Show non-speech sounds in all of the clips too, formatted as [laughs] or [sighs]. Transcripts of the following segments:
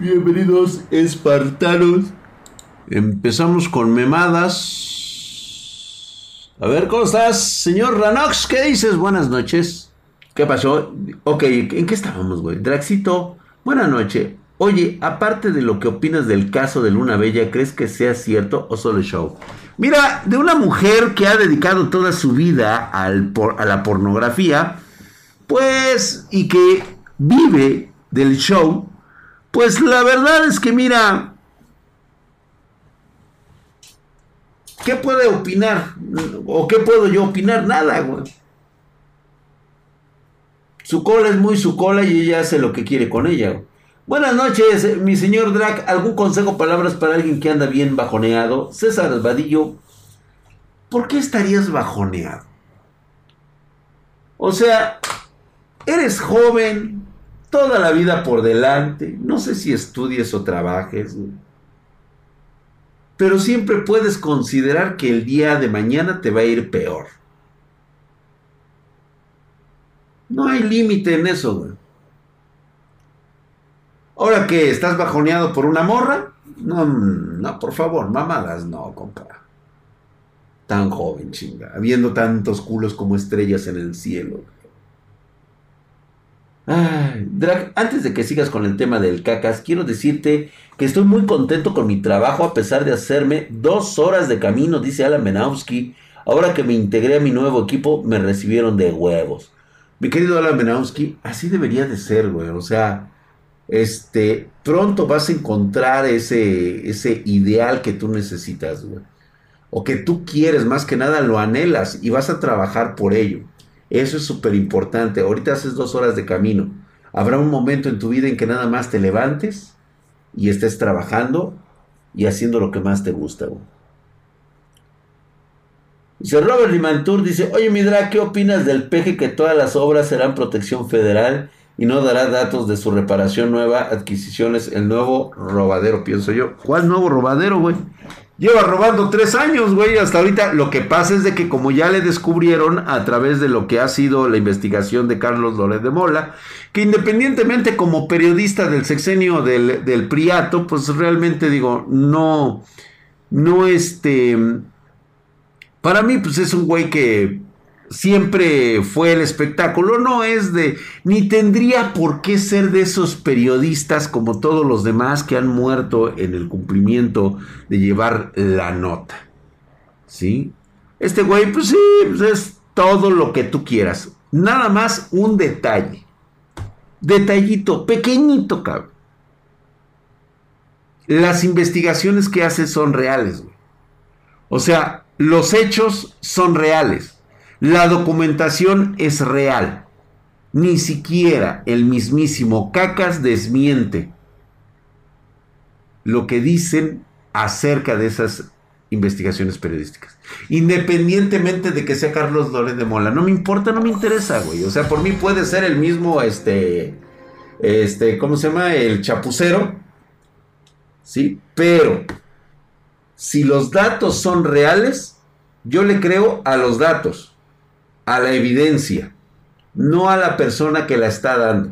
Bienvenidos, espartanos. Empezamos con memadas. A ver, ¿cómo estás, señor Ranox? ¿Qué dices? Buenas noches. ¿Qué pasó? Ok, ¿en qué estábamos, güey? Draxito, buena noche. Oye, aparte de lo que opinas del caso de Luna Bella, ¿crees que sea cierto o solo show? Mira, de una mujer que ha dedicado toda su vida al a la pornografía, pues, y que vive del show, pues la verdad es que mira, ¿qué puede opinar? ¿O qué puedo yo opinar? Nada, güey. Su cola es muy su cola y ella hace lo que quiere con ella. Buenas noches, mi señor Drac. ¿Algún consejo, palabras para alguien que anda bien bajoneado? César Albadillo, ¿por qué estarías bajoneado? O sea, eres joven, toda la vida por delante, no sé si estudies o trabajes, pero siempre puedes considerar que el día de mañana te va a ir peor. No hay límite en eso, güey. Ahora que estás bajoneado por una morra, no, no, por favor, mamadas, no, compa. Tan joven, chinga, habiendo tantos culos como estrellas en el cielo. Ay, antes de que sigas con el tema del cacas, quiero decirte que estoy muy contento con mi trabajo a pesar de hacerme dos horas de camino, dice Alan Menowski. Ahora que me integré a mi nuevo equipo, me recibieron de huevos. Mi querido Alan Menowski, así debería de ser, güey. O sea, este, pronto vas a encontrar ese, ese ideal que tú necesitas, güey. O que tú quieres, más que nada lo anhelas y vas a trabajar por ello. Eso es súper importante. Ahorita haces dos horas de camino. Habrá un momento en tu vida en que nada más te levantes y estés trabajando y haciendo lo que más te gusta. Dice Robert Limantur, dice, oye Midra, ¿qué opinas del peje que todas las obras serán protección federal y no dará datos de su reparación nueva, adquisiciones, el nuevo robadero, pienso yo? ¿Cuál nuevo robadero, güey? Lleva robando tres años, güey, hasta ahorita. Lo que pasa es de que como ya le descubrieron a través de lo que ha sido la investigación de Carlos Loret de Mola, que independientemente como periodista del sexenio del, del Priato, pues realmente digo, no, no este... Para mí, pues es un güey que siempre fue el espectáculo, no es de, ni tendría por qué ser de esos periodistas como todos los demás que han muerto en el cumplimiento de llevar la nota. ¿Sí? Este güey, pues sí, pues es todo lo que tú quieras. Nada más un detalle. Detallito, pequeñito, cabrón. Las investigaciones que hace son reales, güey. O sea, los hechos son reales. La documentación es real. Ni siquiera el mismísimo Cacas desmiente lo que dicen acerca de esas investigaciones periodísticas. Independientemente de que sea Carlos Loret de Mola. No me importa, no me interesa, güey. O sea, por mí puede ser el mismo, este, este, ¿cómo se llama? El chapucero. ¿Sí? Pero, si los datos son reales, yo le creo a los datos a la evidencia, no a la persona que la está dando,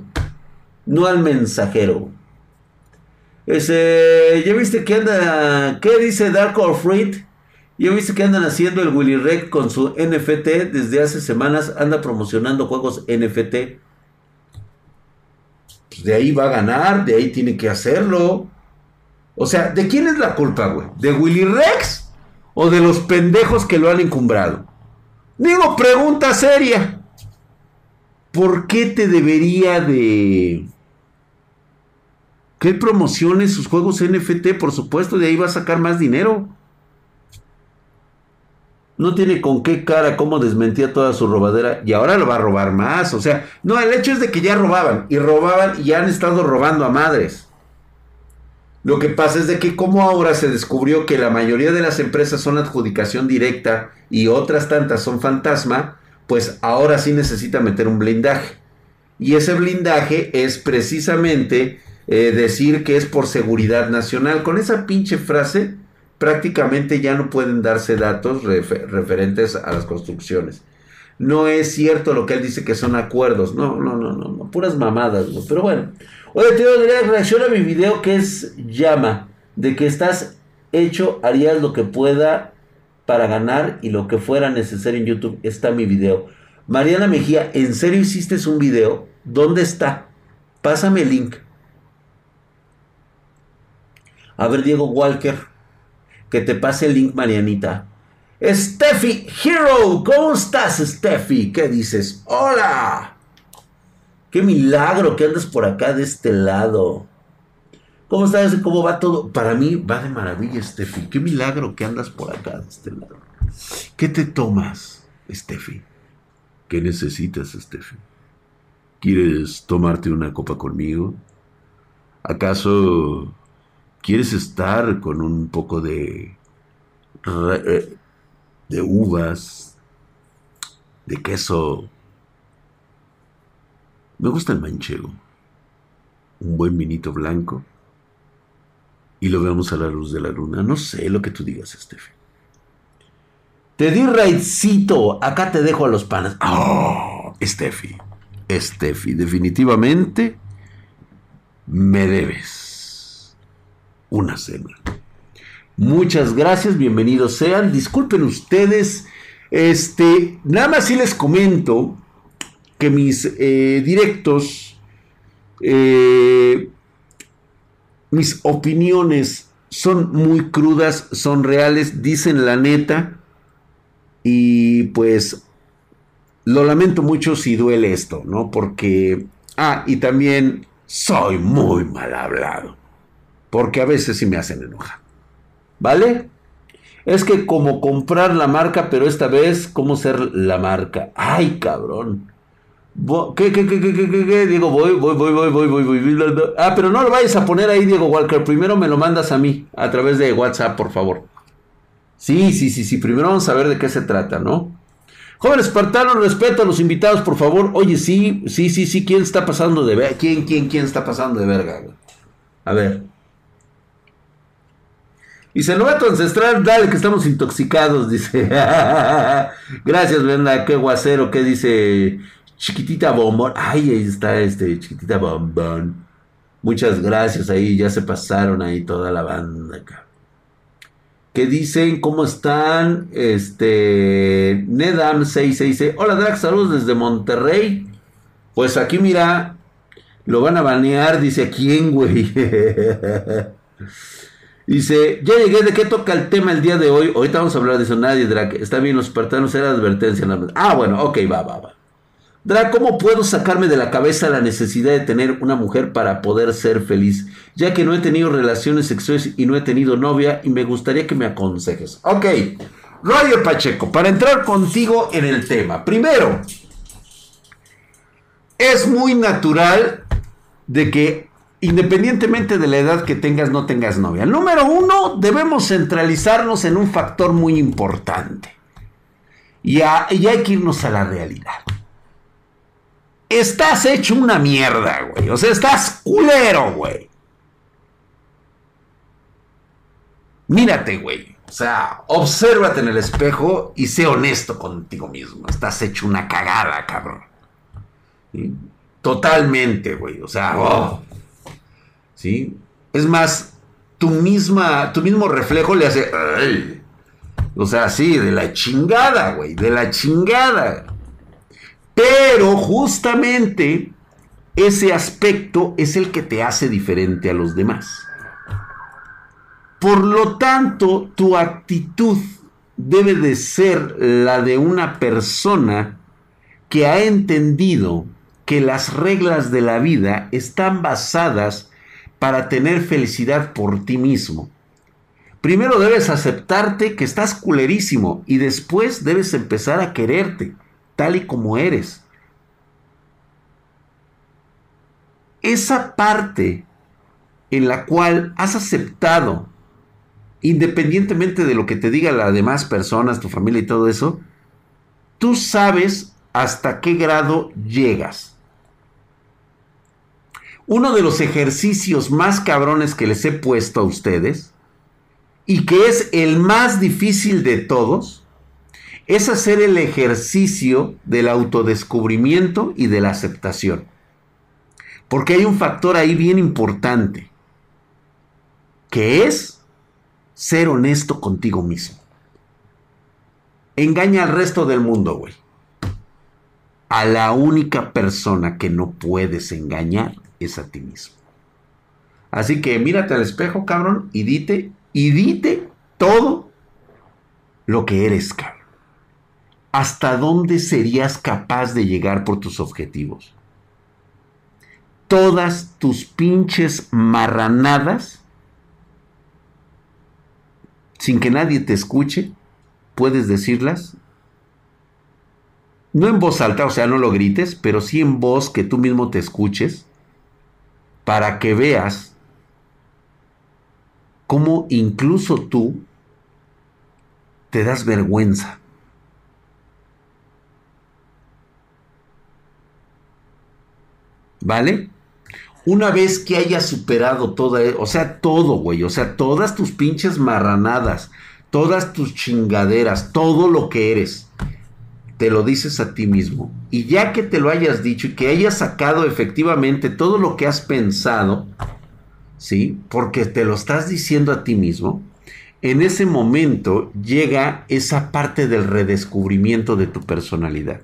no al mensajero. Ese, ¿Ya viste que anda? ¿Qué dice Dark or Fruit? ¿Ya viste que andan haciendo el Willy Rec con su NFT? Desde hace semanas anda promocionando juegos NFT. Pues de ahí va a ganar, de ahí tiene que hacerlo. O sea, ¿de quién es la culpa, güey? ¿De Willy Rex o de los pendejos que lo han encumbrado? Digo, pregunta seria. ¿Por qué te debería de... que promocione sus juegos NFT? Por supuesto, de ahí va a sacar más dinero. No tiene con qué cara cómo desmentía toda su robadera y ahora lo va a robar más. O sea, no, el hecho es de que ya robaban y robaban y ya han estado robando a madres. Lo que pasa es de que como ahora se descubrió que la mayoría de las empresas son adjudicación directa y otras tantas son fantasma, pues ahora sí necesita meter un blindaje. Y ese blindaje es precisamente eh, decir que es por seguridad nacional. Con esa pinche frase prácticamente ya no pueden darse datos referentes a las construcciones. No es cierto lo que él dice que son acuerdos. No, no, no, no, puras mamadas. Pero bueno. Oye, tío, reacciona a mi video que es llama. De que estás hecho, harías lo que pueda para ganar y lo que fuera necesario en YouTube. Está mi video. Mariana Mejía, ¿en serio hiciste un video? ¿Dónde está? Pásame el link. A ver, Diego Walker, que te pase el link, Marianita. Steffi Hero, ¿cómo estás, Steffi? ¿Qué dices? ¡Hola! ¡Qué milagro que andas por acá de este lado! ¿Cómo estás? ¿Cómo va todo? Para mí va de maravilla, Steffi. Qué milagro que andas por acá de este lado. ¿Qué te tomas, Steffi? ¿Qué necesitas, Steffi? ¿Quieres tomarte una copa conmigo? ¿Acaso quieres estar con un poco de eh, de uvas, de queso? Me gusta el manchego. Un buen vinito blanco y lo vemos a la luz de la luna. No sé lo que tú digas, Steffi. Te di raidcito. Acá te dejo a los panas. Oh, Steffi. Steffi, definitivamente me debes una cena. Muchas gracias, bienvenidos sean. Disculpen ustedes. Este, nada más si les comento que mis eh, directos eh, mis opiniones son muy crudas, son reales, dicen la neta. Y pues lo lamento mucho si duele esto, ¿no? Porque... Ah, y también soy muy mal hablado. Porque a veces sí me hacen enojar. ¿Vale? Es que como comprar la marca, pero esta vez, ¿cómo ser la marca? Ay, cabrón. ¿Qué, qué, qué, qué, qué, qué, Diego, voy, voy, voy, voy, voy, voy, voy. Ah, pero no lo vayas a poner ahí, Diego Walker. Primero me lo mandas a mí, a través de WhatsApp, por favor. Sí, sí, sí, sí. Primero vamos a ver de qué se trata, ¿no? Joven espartano, respeto a los invitados, por favor. Oye, sí, sí, sí, sí. ¿Quién está pasando de verga? ¿Quién, quién, quién está pasando de verga? A ver. Dice, novato ancestral, dale que estamos intoxicados, [laughs] dice. Gracias, Brenda, qué guacero, qué dice Chiquitita Bombón. Ay, ahí está este Chiquitita Bombón. Muchas gracias ahí, ya se pasaron ahí toda la banda acá. ¿Qué dicen? ¿Cómo están? Este. Nedam666. Hola Drax, saludos desde Monterrey. Pues aquí mira, lo van a banear, dice quién, güey. [laughs] dice, ya llegué, ¿de qué toca el tema el día de hoy? Ahorita vamos a hablar de eso, nadie, Drac. Está bien, los espartanos era advertencia. Ah, bueno, ok, va, va, va. Dra, ¿cómo puedo sacarme de la cabeza la necesidad de tener una mujer para poder ser feliz? Ya que no he tenido relaciones sexuales y no he tenido novia y me gustaría que me aconsejes. Ok, Roger Pacheco, para entrar contigo en el tema. Primero, es muy natural de que independientemente de la edad que tengas, no tengas novia. Número uno, debemos centralizarnos en un factor muy importante. Y, y hay que irnos a la realidad estás hecho una mierda, güey. O sea, estás culero, güey. Mírate, güey. O sea, obsérvate en el espejo y sé honesto contigo mismo. Estás hecho una cagada, cabrón. Totalmente, güey. O sea, oh. ¿Sí? Es más, tu misma, tu mismo reflejo le hace, o sea, sí, de la chingada, güey, de la chingada. Pero justamente ese aspecto es el que te hace diferente a los demás. Por lo tanto, tu actitud debe de ser la de una persona que ha entendido que las reglas de la vida están basadas para tener felicidad por ti mismo. Primero debes aceptarte que estás culerísimo y después debes empezar a quererte tal y como eres. Esa parte en la cual has aceptado, independientemente de lo que te digan las demás personas, tu familia y todo eso, tú sabes hasta qué grado llegas. Uno de los ejercicios más cabrones que les he puesto a ustedes, y que es el más difícil de todos, es hacer el ejercicio del autodescubrimiento y de la aceptación. Porque hay un factor ahí bien importante, que es ser honesto contigo mismo. Engaña al resto del mundo, güey. A la única persona que no puedes engañar es a ti mismo. Así que mírate al espejo, cabrón, y dite, y dite todo lo que eres, cabrón. ¿Hasta dónde serías capaz de llegar por tus objetivos? Todas tus pinches marranadas, sin que nadie te escuche, puedes decirlas. No en voz alta, o sea, no lo grites, pero sí en voz que tú mismo te escuches, para que veas cómo incluso tú te das vergüenza. ¿Vale? Una vez que hayas superado todo, o sea, todo, güey, o sea, todas tus pinches marranadas, todas tus chingaderas, todo lo que eres, te lo dices a ti mismo. Y ya que te lo hayas dicho y que hayas sacado efectivamente todo lo que has pensado, ¿sí? Porque te lo estás diciendo a ti mismo, en ese momento llega esa parte del redescubrimiento de tu personalidad.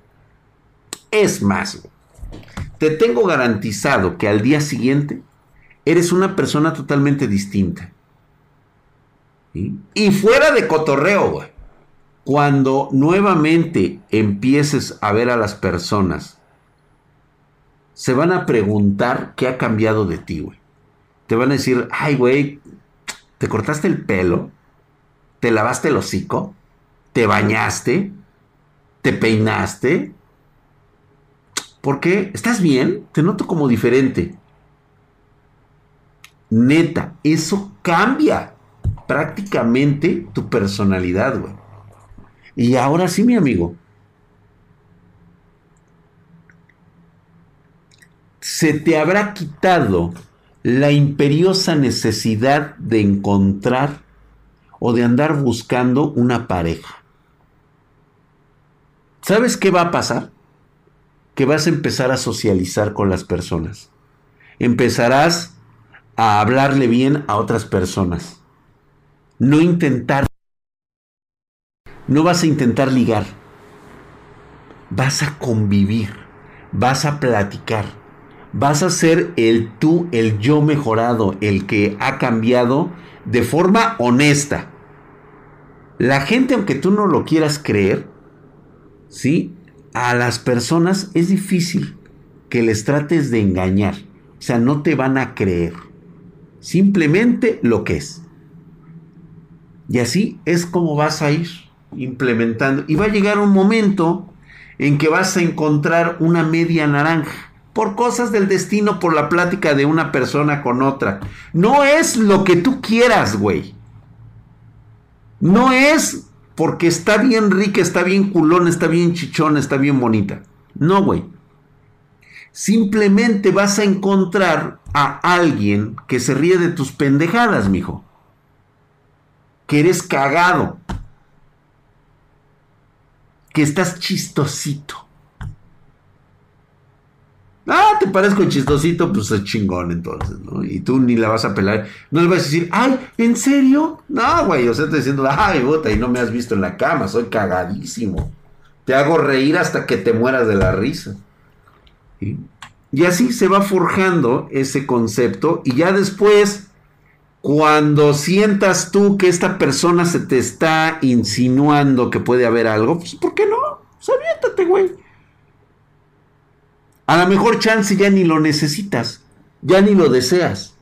Es más, te tengo garantizado que al día siguiente eres una persona totalmente distinta. Y fuera de cotorreo, güey. Cuando nuevamente empieces a ver a las personas, se van a preguntar qué ha cambiado de ti, güey. Te van a decir, ay, güey, te cortaste el pelo, te lavaste el hocico, te bañaste, te peinaste. ¿Por qué? ¿Estás bien? Te noto como diferente. Neta, eso cambia prácticamente tu personalidad, güey. Y ahora sí, mi amigo. Se te habrá quitado la imperiosa necesidad de encontrar o de andar buscando una pareja. ¿Sabes qué va a pasar? Que vas a empezar a socializar con las personas. Empezarás a hablarle bien a otras personas no intentar, no vas a intentar ligar, vas a convivir, vas a platicar, vas a ser el tú, el yo mejorado, el que ha cambiado de forma honesta. La gente, aunque tú no lo quieras creer, ¿sí? A las personas es difícil que les trates de engañar. O sea, no te van a creer. Simplemente lo que es. Y así es como vas a ir implementando. Y va a llegar un momento en que vas a encontrar una media naranja. Por cosas del destino, por la plática de una persona con otra. No es lo que tú quieras, güey. No es porque está bien rica, está bien culón, está bien chichón, está bien bonita. No, güey. Simplemente vas a encontrar a alguien que se ríe de tus pendejadas, mijo que eres cagado, que estás chistosito. Ah, te parezco chistosito, pues es chingón entonces, ¿no? Y tú ni la vas a pelar. No le vas a decir, ay, ¿en serio? No, güey, o sea, te diciendo, ay, bota, y no me has visto en la cama, soy cagadísimo. Te hago reír hasta que te mueras de la risa. Y así se va forjando ese concepto y ya después cuando sientas tú que esta persona se te está insinuando que puede haber algo, pues ¿por qué no? Pues güey. A lo mejor chance ya ni lo necesitas, ya ni lo deseas.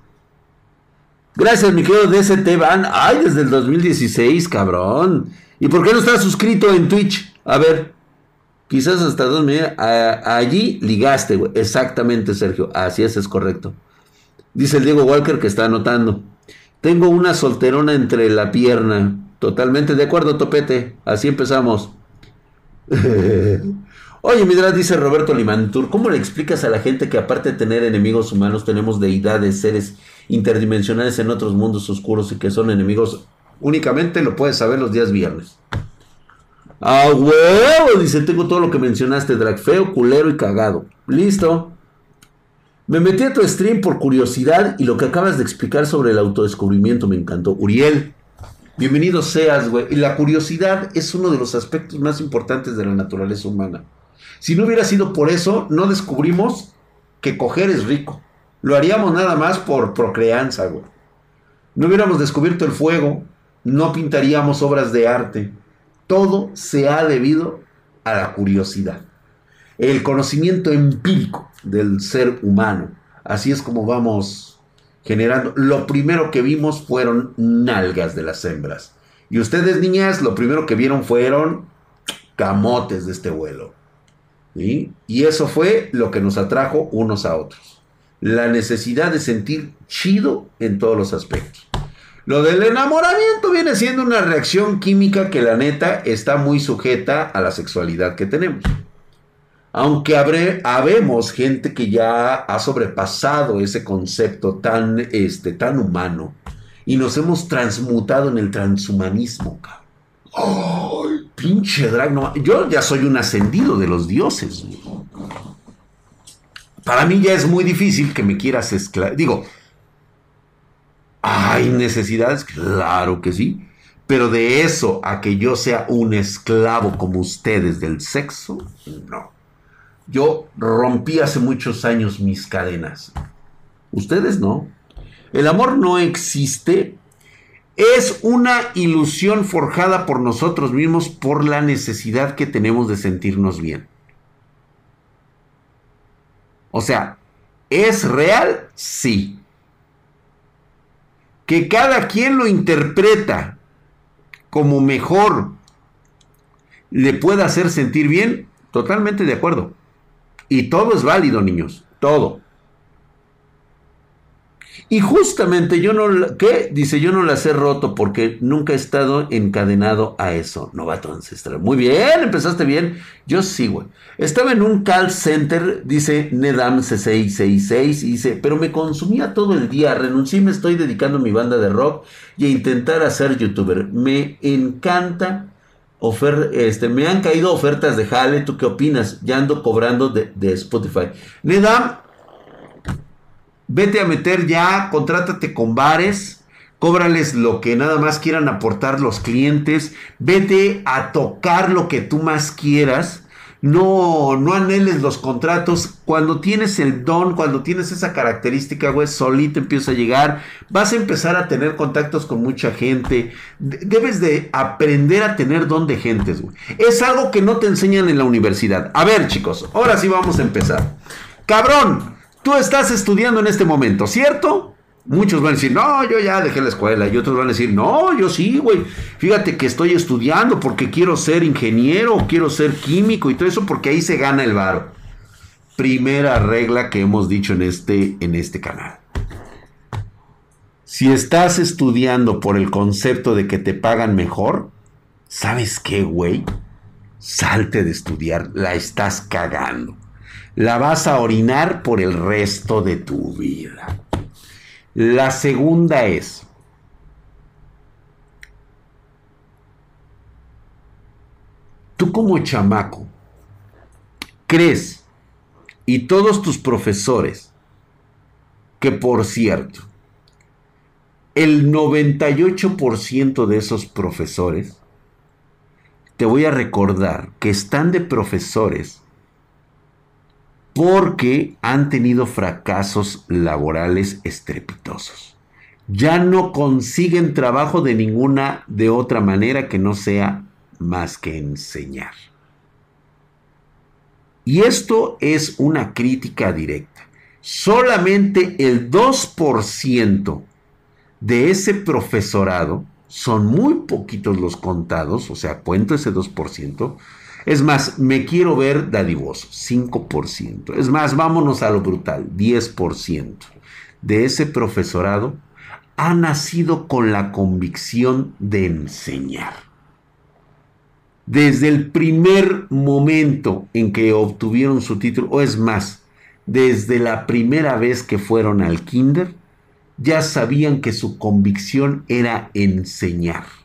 Gracias, mi querido DST Van. Ay, desde el 2016, cabrón. ¿Y por qué no estás suscrito en Twitch? A ver, quizás hasta dos Allí ligaste, güey. Exactamente, Sergio. Así es, es correcto. Dice el Diego Walker que está anotando. Tengo una solterona entre la pierna. Totalmente de acuerdo, Topete. Así empezamos. [laughs] Oye, Midras, dice Roberto Limantur, ¿cómo le explicas a la gente que aparte de tener enemigos humanos, tenemos deidades, seres interdimensionales en otros mundos oscuros y que son enemigos? Únicamente lo puedes saber los días viernes. A huevo, dice, tengo todo lo que mencionaste, drag feo, culero y cagado. Listo. Me metí a tu stream por curiosidad y lo que acabas de explicar sobre el autodescubrimiento me encantó. Uriel, bienvenido seas, güey. Y la curiosidad es uno de los aspectos más importantes de la naturaleza humana. Si no hubiera sido por eso, no descubrimos que coger es rico. Lo haríamos nada más por procreanza, güey. No hubiéramos descubierto el fuego, no pintaríamos obras de arte. Todo se ha debido a la curiosidad. El conocimiento empírico del ser humano. Así es como vamos generando. Lo primero que vimos fueron nalgas de las hembras. Y ustedes, niñas, lo primero que vieron fueron camotes de este vuelo. Y eso fue lo que nos atrajo unos a otros. La necesidad de sentir chido en todos los aspectos. Lo del enamoramiento viene siendo una reacción química que la neta está muy sujeta a la sexualidad que tenemos. Aunque habré, habemos gente que ya ha sobrepasado ese concepto tan, este, tan humano y nos hemos transmutado en el transhumanismo, cabrón. ¡Ay, pinche drag! Yo ya soy un ascendido de los dioses. Para mí ya es muy difícil que me quieras esclavizar. Digo, ¿hay necesidades? Claro que sí. Pero de eso a que yo sea un esclavo como ustedes del sexo, no. Yo rompí hace muchos años mis cadenas. Ustedes no. El amor no existe es una ilusión forjada por nosotros mismos por la necesidad que tenemos de sentirnos bien. O sea, ¿es real? Sí. Que cada quien lo interpreta como mejor le pueda hacer sentir bien, totalmente de acuerdo. Y todo es válido, niños, todo. Y justamente yo no, ¿qué? Dice, yo no las he roto porque nunca he estado encadenado a eso. Novato ancestral. Muy bien, empezaste bien. Yo sí, güey. Estaba en un call center, dice Nedam C666, y dice, pero me consumía todo el día, renuncié me estoy dedicando a mi banda de rock y a intentar hacer youtuber. Me encanta Ofer este, me han caído ofertas de jale, ¿tú qué opinas? Ya ando cobrando de, de Spotify. Nedam, Vete a meter ya, contrátate con bares, cóbrales lo que nada más quieran aportar los clientes, vete a tocar lo que tú más quieras. No, no anheles los contratos. Cuando tienes el don, cuando tienes esa característica, güey, solito empieza a llegar. Vas a empezar a tener contactos con mucha gente. Debes de aprender a tener don de gentes, güey. Es algo que no te enseñan en la universidad. A ver, chicos, ahora sí vamos a empezar. Cabrón, Tú estás estudiando en este momento, ¿cierto? Muchos van a decir, no, yo ya dejé la escuela. Y otros van a decir, no, yo sí, güey. Fíjate que estoy estudiando porque quiero ser ingeniero, quiero ser químico y todo eso porque ahí se gana el varo. Primera regla que hemos dicho en este, en este canal. Si estás estudiando por el concepto de que te pagan mejor, ¿sabes qué, güey? Salte de estudiar, la estás cagando la vas a orinar por el resto de tu vida. La segunda es, tú como chamaco, crees, y todos tus profesores, que por cierto, el 98% de esos profesores, te voy a recordar que están de profesores porque han tenido fracasos laborales estrepitosos. Ya no consiguen trabajo de ninguna de otra manera que no sea más que enseñar. Y esto es una crítica directa. Solamente el 2% de ese profesorado, son muy poquitos los contados, o sea, cuento ese 2%, es más, me quiero ver dadivoso, 5%. Es más, vámonos a lo brutal, 10% de ese profesorado ha nacido con la convicción de enseñar. Desde el primer momento en que obtuvieron su título, o es más, desde la primera vez que fueron al kinder, ya sabían que su convicción era enseñar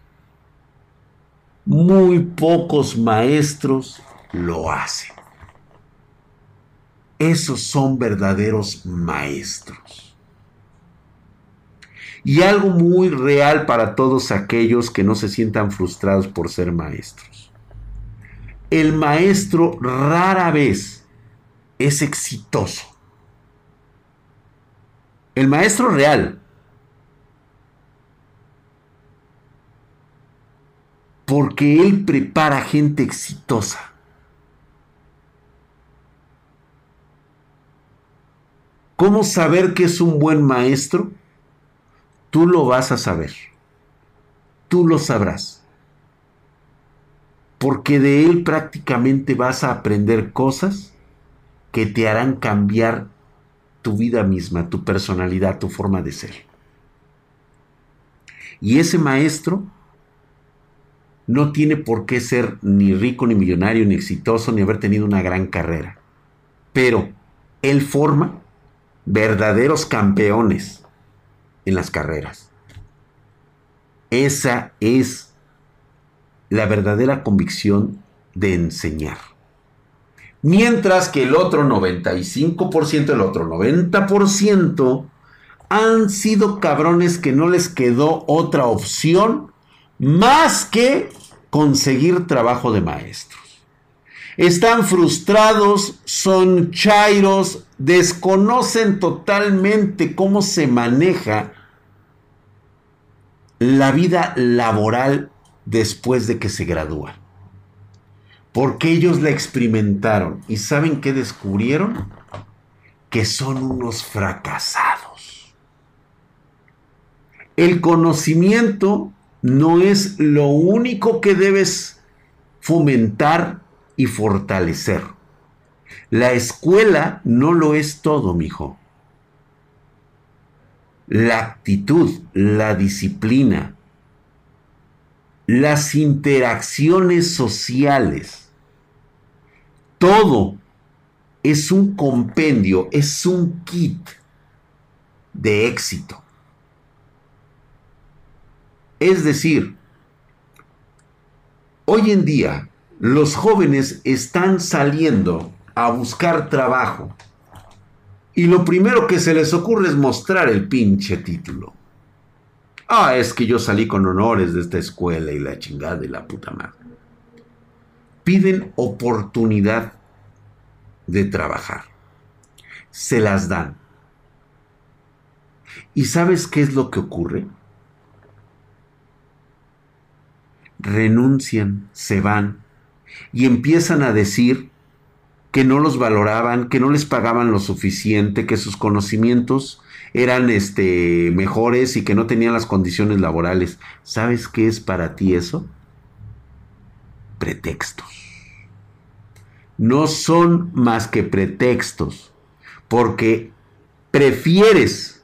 Muy pocos maestros lo hacen. Esos son verdaderos maestros. Y algo muy real para todos aquellos que no se sientan frustrados por ser maestros. El maestro rara vez es exitoso. El maestro real. Porque él prepara gente exitosa. ¿Cómo saber que es un buen maestro? Tú lo vas a saber. Tú lo sabrás. Porque de él prácticamente vas a aprender cosas que te harán cambiar tu vida misma, tu personalidad, tu forma de ser. Y ese maestro no tiene por qué ser ni rico, ni millonario, ni exitoso, ni haber tenido una gran carrera. Pero él forma verdaderos campeones en las carreras. Esa es la verdadera convicción de enseñar. Mientras que el otro 95%, el otro 90% han sido cabrones que no les quedó otra opción más que conseguir trabajo de maestros. Están frustrados, son chairos, desconocen totalmente cómo se maneja la vida laboral después de que se gradúan. Porque ellos la experimentaron y ¿saben qué descubrieron? Que son unos fracasados. El conocimiento no es lo único que debes fomentar y fortalecer. La escuela no lo es todo, mijo. La actitud, la disciplina, las interacciones sociales, todo es un compendio, es un kit de éxito. Es decir, hoy en día los jóvenes están saliendo a buscar trabajo y lo primero que se les ocurre es mostrar el pinche título. Ah, es que yo salí con honores de esta escuela y la chingada de la puta madre. Piden oportunidad de trabajar. Se las dan. ¿Y sabes qué es lo que ocurre? Renuncian, se van, y empiezan a decir que no los valoraban, que no les pagaban lo suficiente, que sus conocimientos eran este, mejores y que no tenían las condiciones laborales. ¿Sabes qué es para ti eso? Pretextos. No son más que pretextos, porque prefieres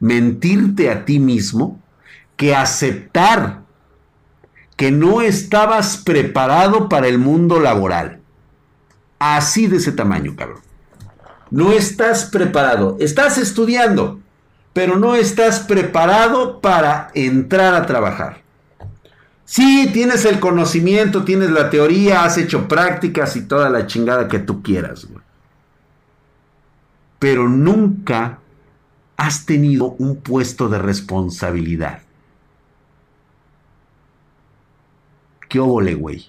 mentirte a ti mismo que aceptar que no estabas preparado para el mundo laboral. Así de ese tamaño, cabrón. No estás preparado. Estás estudiando, pero no estás preparado para entrar a trabajar. Sí, tienes el conocimiento, tienes la teoría, has hecho prácticas y toda la chingada que tú quieras, güey. Pero nunca has tenido un puesto de responsabilidad. ¿Qué güey?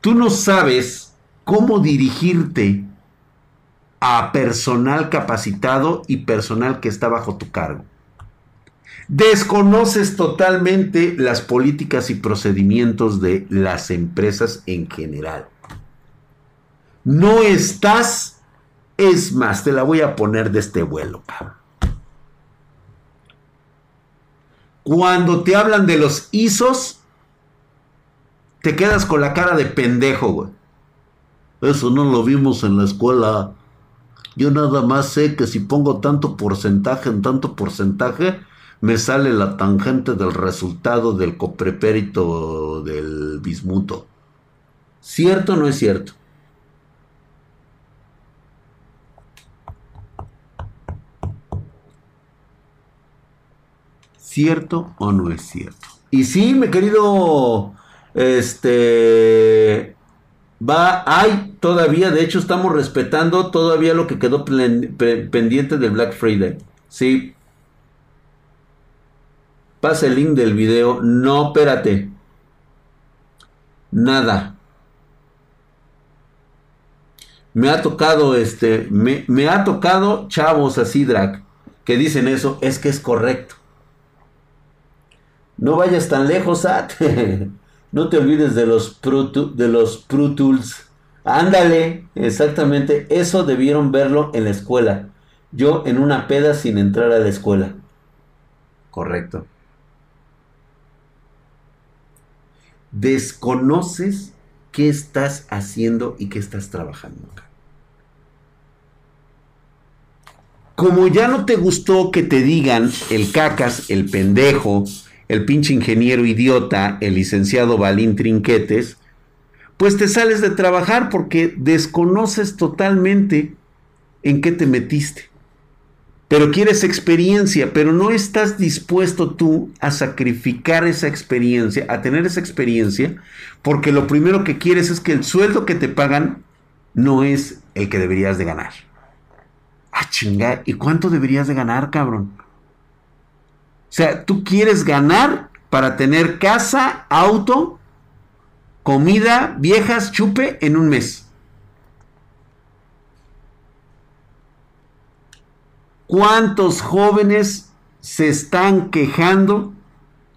Tú no sabes cómo dirigirte a personal capacitado y personal que está bajo tu cargo. Desconoces totalmente las políticas y procedimientos de las empresas en general. No estás, es más, te la voy a poner de este vuelo. Cuando te hablan de los ISOs, te quedas con la cara de pendejo, güey. Eso no lo vimos en la escuela. Yo nada más sé que si pongo tanto porcentaje en tanto porcentaje, me sale la tangente del resultado del coprepérito del bismuto. ¿Cierto o no es cierto? ¿Cierto o no es cierto? Y sí, mi querido, este, va, hay todavía, de hecho estamos respetando todavía lo que quedó pendiente del Black Friday. Sí. Pasa el link del video. No, espérate. Nada. Me ha tocado este, me, ha tocado chavos así, drag, que dicen eso, es que es correcto. No vayas tan lejos, At. [laughs] no te olvides de los Pro, de los Tools. Ándale, exactamente. Eso debieron verlo en la escuela. Yo en una peda sin entrar a la escuela. Correcto. Desconoces qué estás haciendo y qué estás trabajando Como ya no te gustó que te digan el cacas, el pendejo, el pinche ingeniero idiota, el licenciado Balín Trinquetes, pues te sales de trabajar porque desconoces totalmente en qué te metiste. Pero quieres experiencia, pero no estás dispuesto tú a sacrificar esa experiencia, a tener esa experiencia, porque lo primero que quieres es que el sueldo que te pagan no es el que deberías de ganar. Ah, chinga, ¿y cuánto deberías de ganar, cabrón? O sea, tú quieres ganar para tener casa, auto, comida, viejas, chupe en un mes. ¿Cuántos jóvenes se están quejando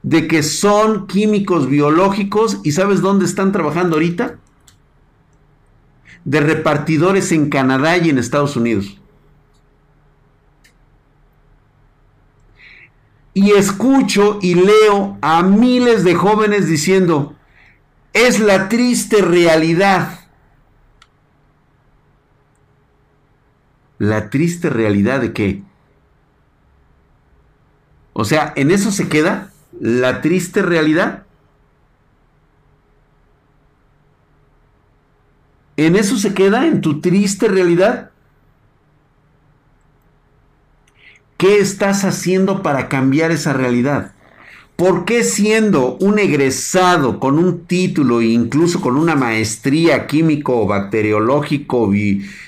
de que son químicos biológicos y sabes dónde están trabajando ahorita? De repartidores en Canadá y en Estados Unidos. Y escucho y leo a miles de jóvenes diciendo, es la triste realidad. La triste realidad de qué? O sea, ¿en eso se queda la triste realidad? ¿En eso se queda? ¿En tu triste realidad? ¿Qué estás haciendo para cambiar esa realidad? ¿Por qué siendo un egresado con un título e incluso con una maestría químico, bacteriológico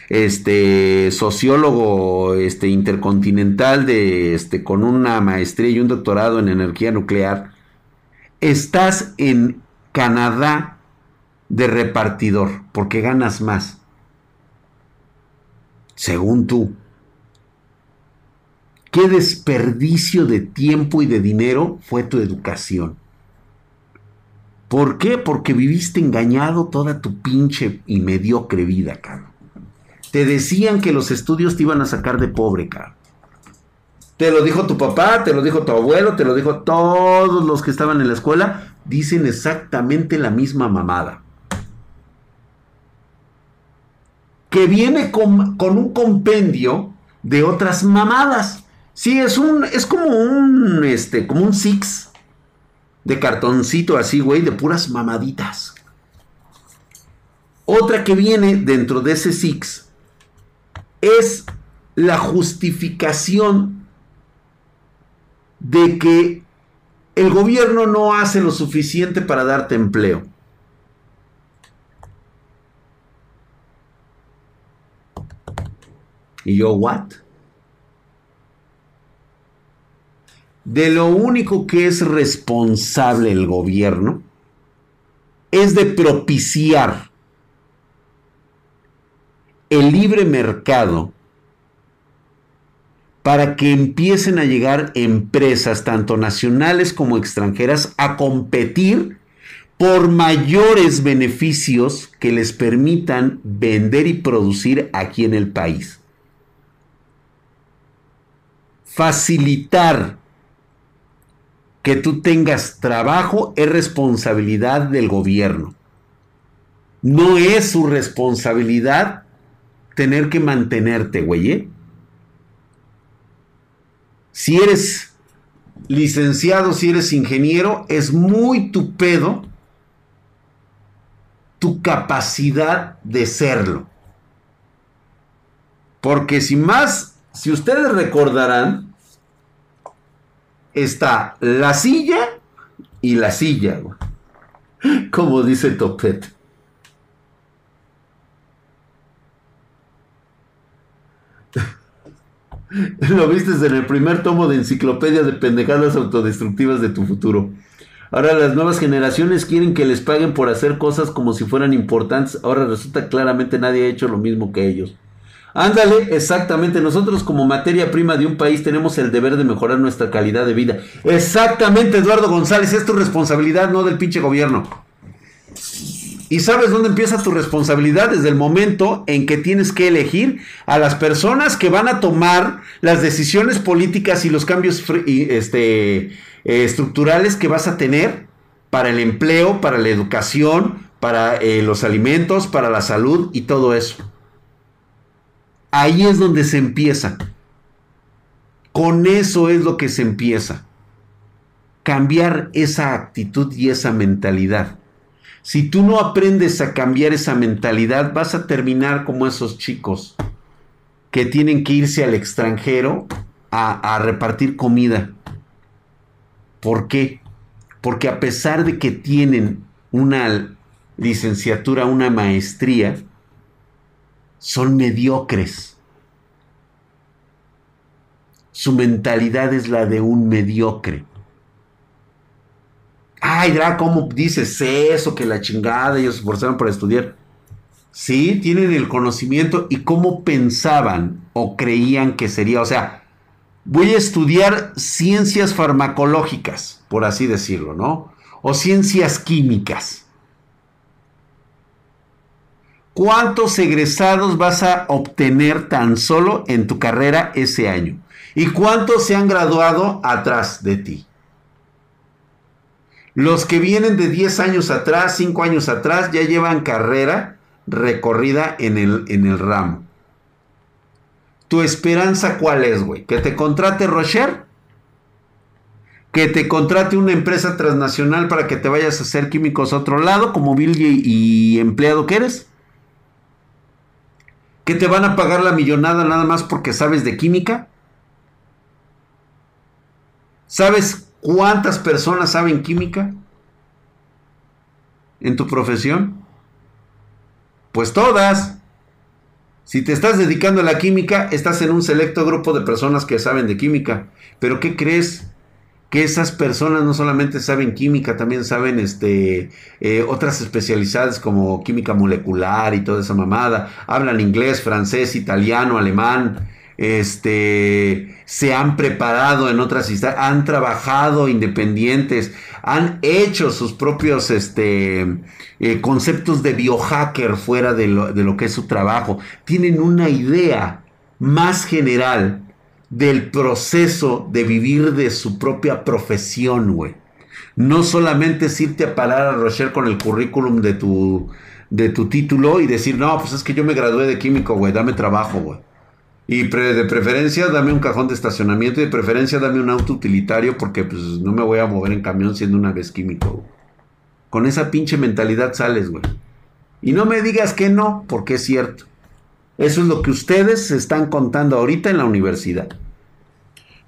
este sociólogo este intercontinental de este con una maestría y un doctorado en energía nuclear estás en Canadá de repartidor porque ganas más? Según tú. Qué desperdicio de tiempo y de dinero fue tu educación. ¿Por qué? Porque viviste engañado toda tu pinche y mediocre vida, cabrón. Te decían que los estudios te iban a sacar de pobre, cabrón. Te lo dijo tu papá, te lo dijo tu abuelo, te lo dijo todos los que estaban en la escuela. Dicen exactamente la misma mamada. Que viene con, con un compendio de otras mamadas. Sí, es un, es como un, este, como un six de cartoncito así, güey, de puras mamaditas. Otra que viene dentro de ese six es la justificación de que el gobierno no hace lo suficiente para darte empleo. Y yo, ¿what? De lo único que es responsable el gobierno es de propiciar el libre mercado para que empiecen a llegar empresas, tanto nacionales como extranjeras, a competir por mayores beneficios que les permitan vender y producir aquí en el país. Facilitar que tú tengas trabajo es responsabilidad del gobierno. No es su responsabilidad tener que mantenerte, güey. ¿eh? Si eres licenciado, si eres ingeniero, es muy tu pedo tu capacidad de serlo. Porque si más, si ustedes recordarán, está la silla y la silla. Como dice Topet. [laughs] Lo viste en el primer tomo de enciclopedia de pendejadas autodestructivas de tu futuro. Ahora las nuevas generaciones quieren que les paguen por hacer cosas como si fueran importantes. Ahora resulta claramente nadie ha hecho lo mismo que ellos. Ándale, exactamente. Nosotros como materia prima de un país tenemos el deber de mejorar nuestra calidad de vida. Exactamente, Eduardo González, es tu responsabilidad, no del pinche gobierno. Y sabes dónde empieza tu responsabilidad desde el momento en que tienes que elegir a las personas que van a tomar las decisiones políticas y los cambios este, eh, estructurales que vas a tener para el empleo, para la educación, para eh, los alimentos, para la salud y todo eso. Ahí es donde se empieza. Con eso es lo que se empieza. Cambiar esa actitud y esa mentalidad. Si tú no aprendes a cambiar esa mentalidad, vas a terminar como esos chicos que tienen que irse al extranjero a, repartir comida. ¿Por qué? Porque a pesar de que tienen una licenciatura, una maestría, son mediocres. Su mentalidad es la de un mediocre. Ay, Dra, ¿cómo dices eso? Que la chingada, ellos se esforzaron para estudiar. Sí, tienen el conocimiento y cómo pensaban o creían que sería. O sea, voy a estudiar ciencias farmacológicas, por así decirlo, ¿no? O ciencias químicas. ¿Cuántos egresados vas a obtener tan solo en tu carrera ese año? ¿Y cuántos se han graduado atrás de ti? Los que vienen de 10 años atrás, 5 años atrás, ya llevan carrera recorrida en el, en el ramo. ¿Tu esperanza cuál es, güey? ¿Que te contrate Rocher? ¿Que te contrate una empresa transnacional para que te vayas a hacer químicos a otro lado, como Bill y, y empleado que eres? ¿Que te van a pagar la millonada nada más porque sabes de química? ¿Sabes ¿Cuántas personas saben química en tu profesión? Pues todas. Si te estás dedicando a la química, estás en un selecto grupo de personas que saben de química. Pero ¿qué crees? Que esas personas no solamente saben química, también saben este, eh, otras especialidades como química molecular y toda esa mamada. Hablan inglés, francés, italiano, alemán, este, se han preparado en otras instancias, han trabajado independientes, han hecho sus propios este, eh, conceptos de biohacker fuera de lo, de lo que es su trabajo. Tienen una idea más general del proceso de vivir de su propia profesión, güey. No solamente es irte a parar a Rocher con el currículum de tu, de tu título y decir, no, pues es que yo me gradué de químico, güey, dame trabajo, güey. Y de preferencia dame un cajón de estacionamiento y de preferencia dame un auto utilitario porque pues no me voy a mover en camión siendo una vez químico. Con esa pinche mentalidad sales, güey. Y no me digas que no, porque es cierto. Eso es lo que ustedes están contando ahorita en la universidad.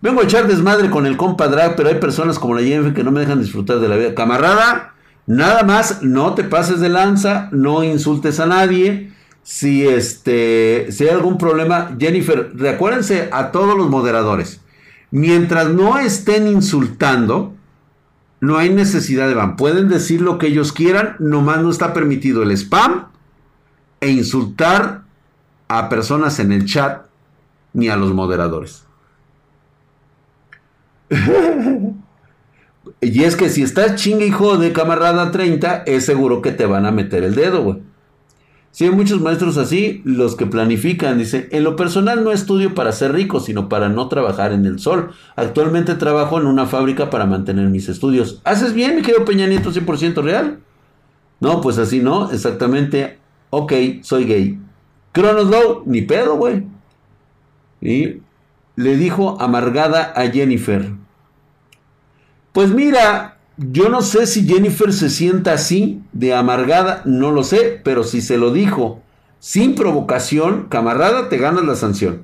Vengo a echar desmadre con el compa drag, pero hay personas como la Jennifer que no me dejan disfrutar de la vida. Camarada, nada más no te pases de lanza, no insultes a nadie si este si hay algún problema, Jennifer, recuérdense a todos los moderadores. Mientras no estén insultando, no hay necesidad de van. Pueden decir lo que ellos quieran, nomás no está permitido el spam e insultar a personas en el chat ni a los moderadores. Y es que si estás chingue hijo de camarada 30, es seguro que te van a meter el dedo, güey. Si hay muchos maestros así, los que planifican, dice, en lo personal no estudio para ser rico, sino para no trabajar en el sol. Actualmente trabajo en una fábrica para mantener mis estudios. ¿Haces bien, mi querido Peña Nieto, 100% real? No, pues así no, exactamente. Ok, soy gay. Cronos ni pedo, güey. Y le dijo amargada a Jennifer. Pues mira, yo no sé si Jennifer se sienta así, de amargada, no lo sé, pero si se lo dijo sin provocación, camarada, te ganas la sanción.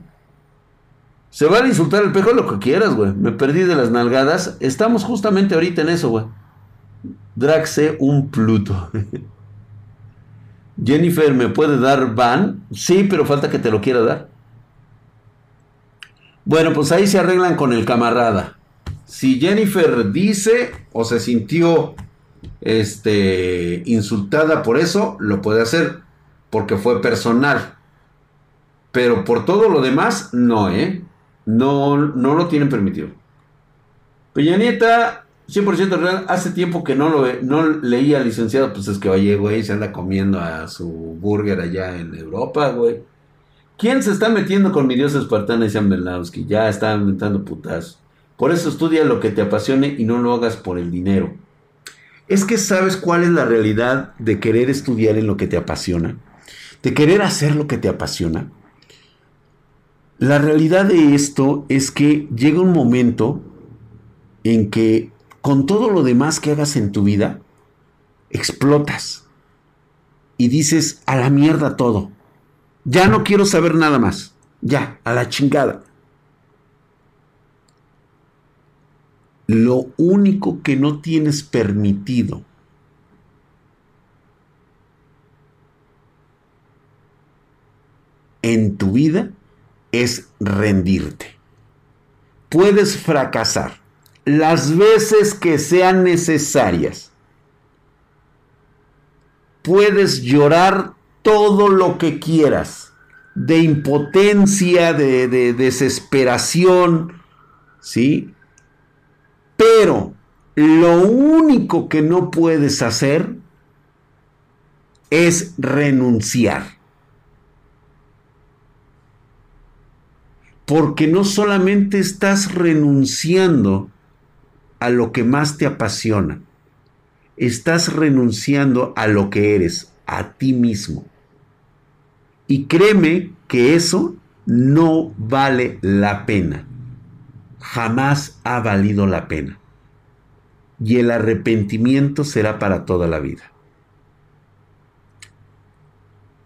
Se va a insultar el pejo lo que quieras, güey. Me perdí de las nalgadas. Estamos justamente ahorita en eso, güey. Draxe un Pluto. [laughs] Jennifer, ¿me puede dar van? Sí, pero falta que te lo quiera dar. Bueno, pues ahí se arreglan con el camarada. Si Jennifer dice o se sintió este, insultada por eso, lo puede hacer porque fue personal. Pero por todo lo demás, no, ¿eh? No, no lo tienen permitido. Peña Nieta, 100% real, hace tiempo que no lo no leía licenciado, pues es que oye, güey, se anda comiendo a su burger allá en Europa, güey. ¿Quién se está metiendo con mi dios espartana y Belowski? Ya está inventando putas. Por eso estudia lo que te apasione y no lo hagas por el dinero. Es que sabes cuál es la realidad de querer estudiar en lo que te apasiona, de querer hacer lo que te apasiona. La realidad de esto es que llega un momento en que con todo lo demás que hagas en tu vida, explotas y dices a la mierda todo. Ya no quiero saber nada más. Ya, a la chingada. Lo único que no tienes permitido en tu vida es rendirte. Puedes fracasar las veces que sean necesarias. Puedes llorar todo lo que quieras, de impotencia, de, de desesperación, ¿sí? Pero lo único que no puedes hacer es renunciar. Porque no solamente estás renunciando a lo que más te apasiona, estás renunciando a lo que eres, a ti mismo. Y créeme que eso no vale la pena jamás ha valido la pena. Y el arrepentimiento será para toda la vida.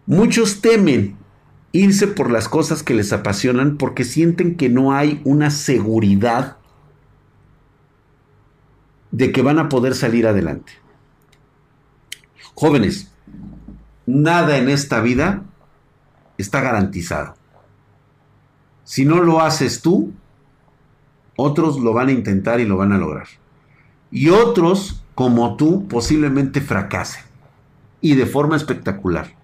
Muchos temen irse por las cosas que les apasionan porque sienten que no hay una seguridad de que van a poder salir adelante. Jóvenes, nada en esta vida está garantizado. Si no lo haces tú, otros lo van a intentar y lo van a lograr. Y otros, como tú, posiblemente fracasen. Y de forma espectacular.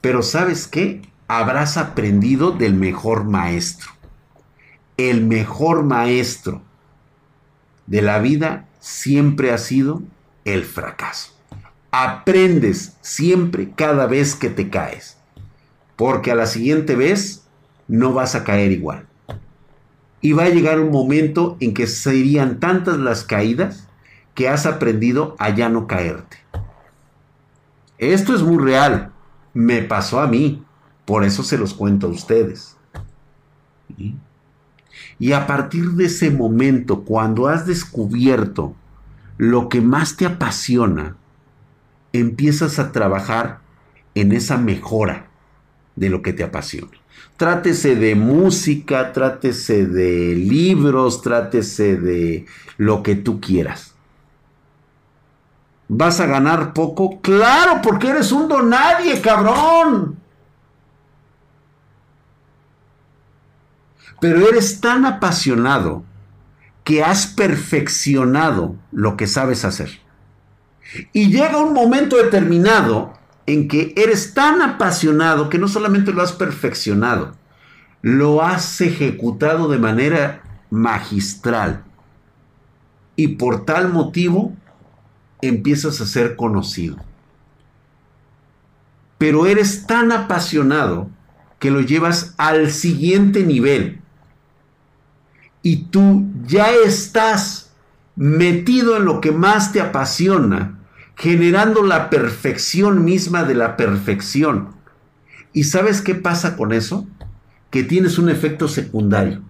Pero sabes qué? Habrás aprendido del mejor maestro. El mejor maestro de la vida siempre ha sido el fracaso. Aprendes siempre cada vez que te caes. Porque a la siguiente vez no vas a caer igual. Y va a llegar un momento en que serían tantas las caídas que has aprendido a ya no caerte. Esto es muy real. Me pasó a mí. Por eso se los cuento a ustedes. Y a partir de ese momento, cuando has descubierto lo que más te apasiona, empiezas a trabajar en esa mejora de lo que te apasiona. Trátese de música, trátese de libros, trátese de lo que tú quieras. ¿Vas a ganar poco? Claro, porque eres un donadie, cabrón. Pero eres tan apasionado que has perfeccionado lo que sabes hacer. Y llega un momento determinado en que eres tan apasionado que no solamente lo has perfeccionado, lo has ejecutado de manera magistral. Y por tal motivo empiezas a ser conocido. Pero eres tan apasionado que lo llevas al siguiente nivel. Y tú ya estás metido en lo que más te apasiona generando la perfección misma de la perfección. ¿Y sabes qué pasa con eso? Que tienes un efecto secundario.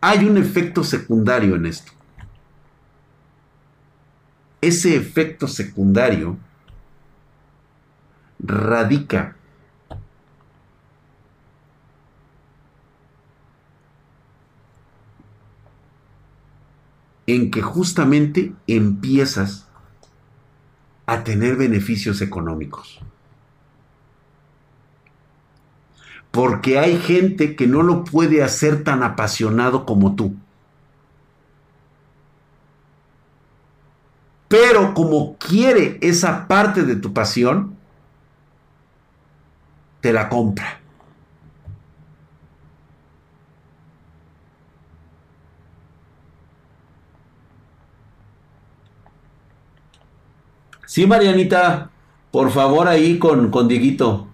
Hay un efecto secundario en esto. Ese efecto secundario radica en que justamente empiezas a tener beneficios económicos. Porque hay gente que no lo puede hacer tan apasionado como tú. Pero como quiere esa parte de tu pasión, te la compra. Sí, Marianita, por favor ahí con, con Dieguito.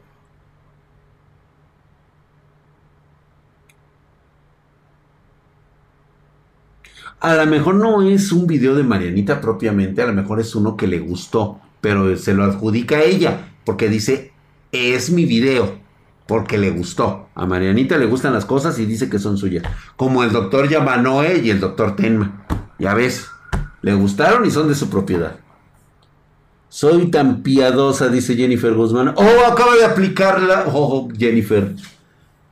A lo mejor no es un video de Marianita propiamente, a lo mejor es uno que le gustó, pero se lo adjudica a ella, porque dice, es mi video, porque le gustó. A Marianita le gustan las cosas y dice que son suyas. Como el doctor Yamanoe y el doctor Tenma. Ya ves, le gustaron y son de su propiedad. Soy tan piadosa, dice Jennifer Guzmán. Oh, acaba de aplicarla. Oh, Jennifer.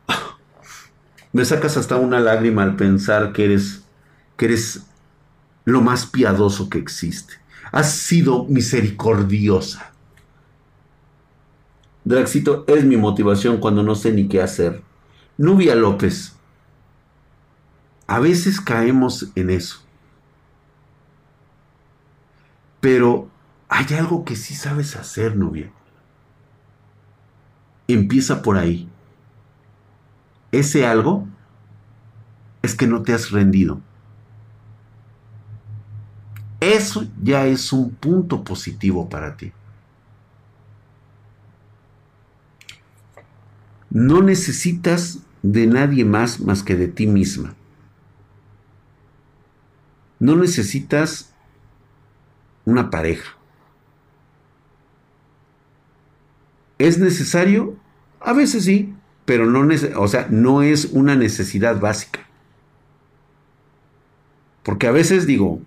[sighs] Me sacas hasta una lágrima al pensar que eres que eres lo más piadoso que existe. Has sido misericordiosa. Draxito es mi motivación cuando no sé ni qué hacer. Nubia López. A veces caemos en eso. Pero hay algo que sí sabes hacer, Nubia. Empieza por ahí. Ese algo es que no te has rendido. Eso ya es un punto positivo para ti. No necesitas de nadie más más que de ti misma. No necesitas una pareja. ¿Es necesario? A veces sí, pero no, es una necesidad básica. Porque a veces digo,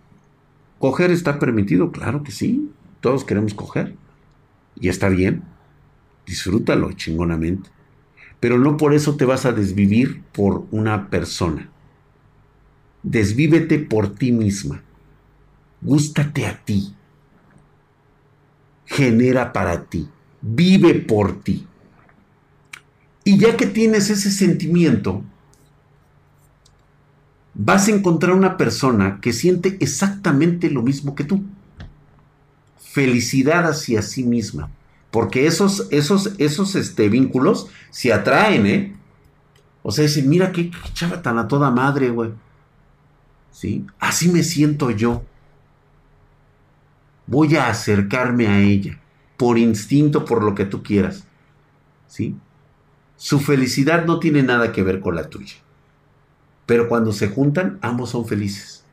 ¿Coger está permitido? Claro que sí. Todos queremos coger. Y está bien. Disfrútalo chingonamente. Pero no por eso te vas a desvivir por una persona. Desvívete por ti misma. Gústate a ti. Genera para ti. Vive por ti. Y ya que tienes ese sentimiento, vas a encontrar una persona que siente exactamente lo mismo que tú. Felicidad hacia sí misma. Porque esos, esos, esos este, vínculos se atraen, ¿eh? O sea, dicen, mira qué, chava tan a toda madre, güey. ¿Sí? Así me siento yo. Voy a acercarme a ella. Por instinto, por lo que tú quieras. ¿Sí? Su felicidad no tiene nada que ver con la tuya. Pero cuando se juntan, ambos son felices.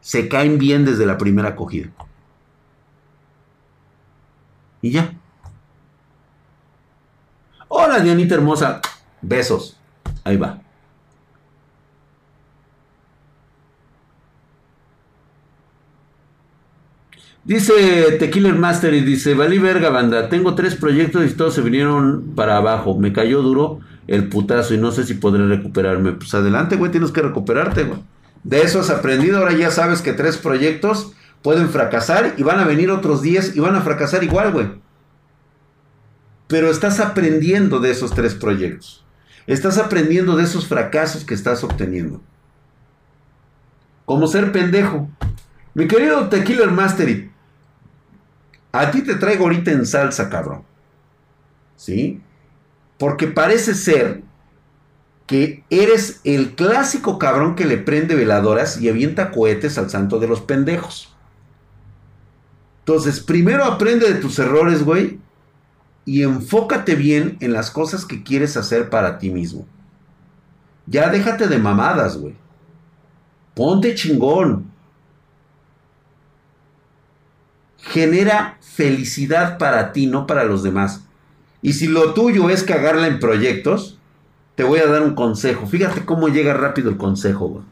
Se caen bien desde la primera acogida. Y ya. Hola, Dianita hermosa. Besos. Ahí va. Dice Tequila Master dice, valí verga banda, tengo tres proyectos y todos se vinieron para abajo, me cayó duro el putazo y no sé si podré recuperarme. Pues adelante, güey, tienes que recuperarte, güey. De eso has aprendido, ahora ya sabes que tres proyectos pueden fracasar y van a venir otros diez y van a fracasar igual, güey. Pero estás aprendiendo de esos tres proyectos. Estás aprendiendo de esos fracasos que estás obteniendo. Como ser pendejo. Mi querido Tequila Mastery, a ti te traigo ahorita en salsa, cabrón. ¿Sí? Porque parece ser que eres el clásico cabrón que le prende veladoras y avienta cohetes al santo de los pendejos. Entonces, primero aprende de tus errores, güey, y enfócate bien en las cosas que quieres hacer para ti mismo. Ya déjate de mamadas, güey. Ponte chingón. Genera felicidad para ti, no para los demás. Y si lo tuyo es cagarla en proyectos, te voy a dar un consejo. Fíjate cómo llega rápido el consejo,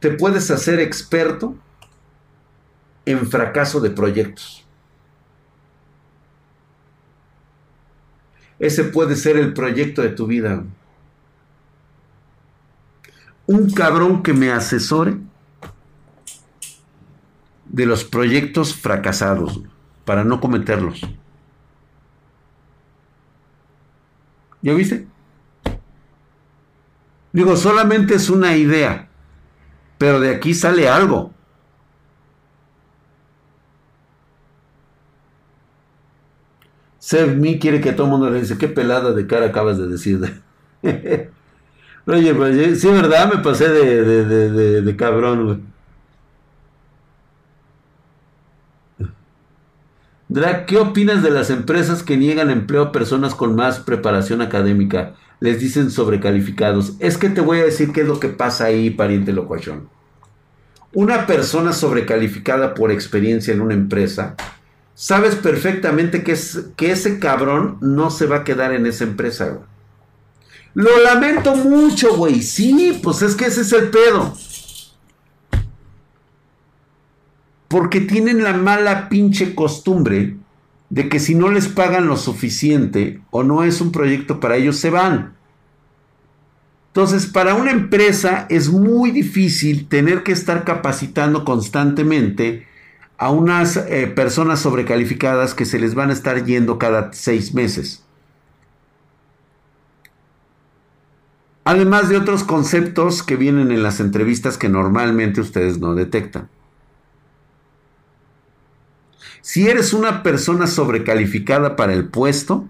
Te puedes hacer experto en fracaso de proyectos. ese puede ser el proyecto de tu vida. Un cabrón que me asesore de los proyectos fracasados para no cometerlos. ¿Ya viste? Digo, solamente es una idea, pero de aquí sale algo. Seth Me quiere que todo el mundo le dice, qué pelada de cara acabas de decir. [laughs] Oye, pues sí, verdad, me pasé de, de, de cabrón, güey. ¿qué opinas de las empresas que niegan empleo a personas con más preparación académica? Les dicen sobrecalificados. Es que te voy a decir qué es lo que pasa ahí, pariente locuachón. Una persona sobrecalificada por experiencia en una empresa, sabes perfectamente que, es, que ese cabrón no se va a quedar en esa empresa, Lo lamento mucho, güey. Sí, pues es que ese es el pedo. Porque tienen la mala pinche costumbre de que si no les pagan lo suficiente o no es un proyecto para ellos, se van. Entonces, para una empresa es muy difícil tener que estar capacitando constantemente a unas eh, personas sobrecalificadas que se les van a estar yendo cada seis meses. Además de otros conceptos que vienen en las entrevistas que normalmente ustedes no detectan. Si eres una persona sobrecalificada para el puesto,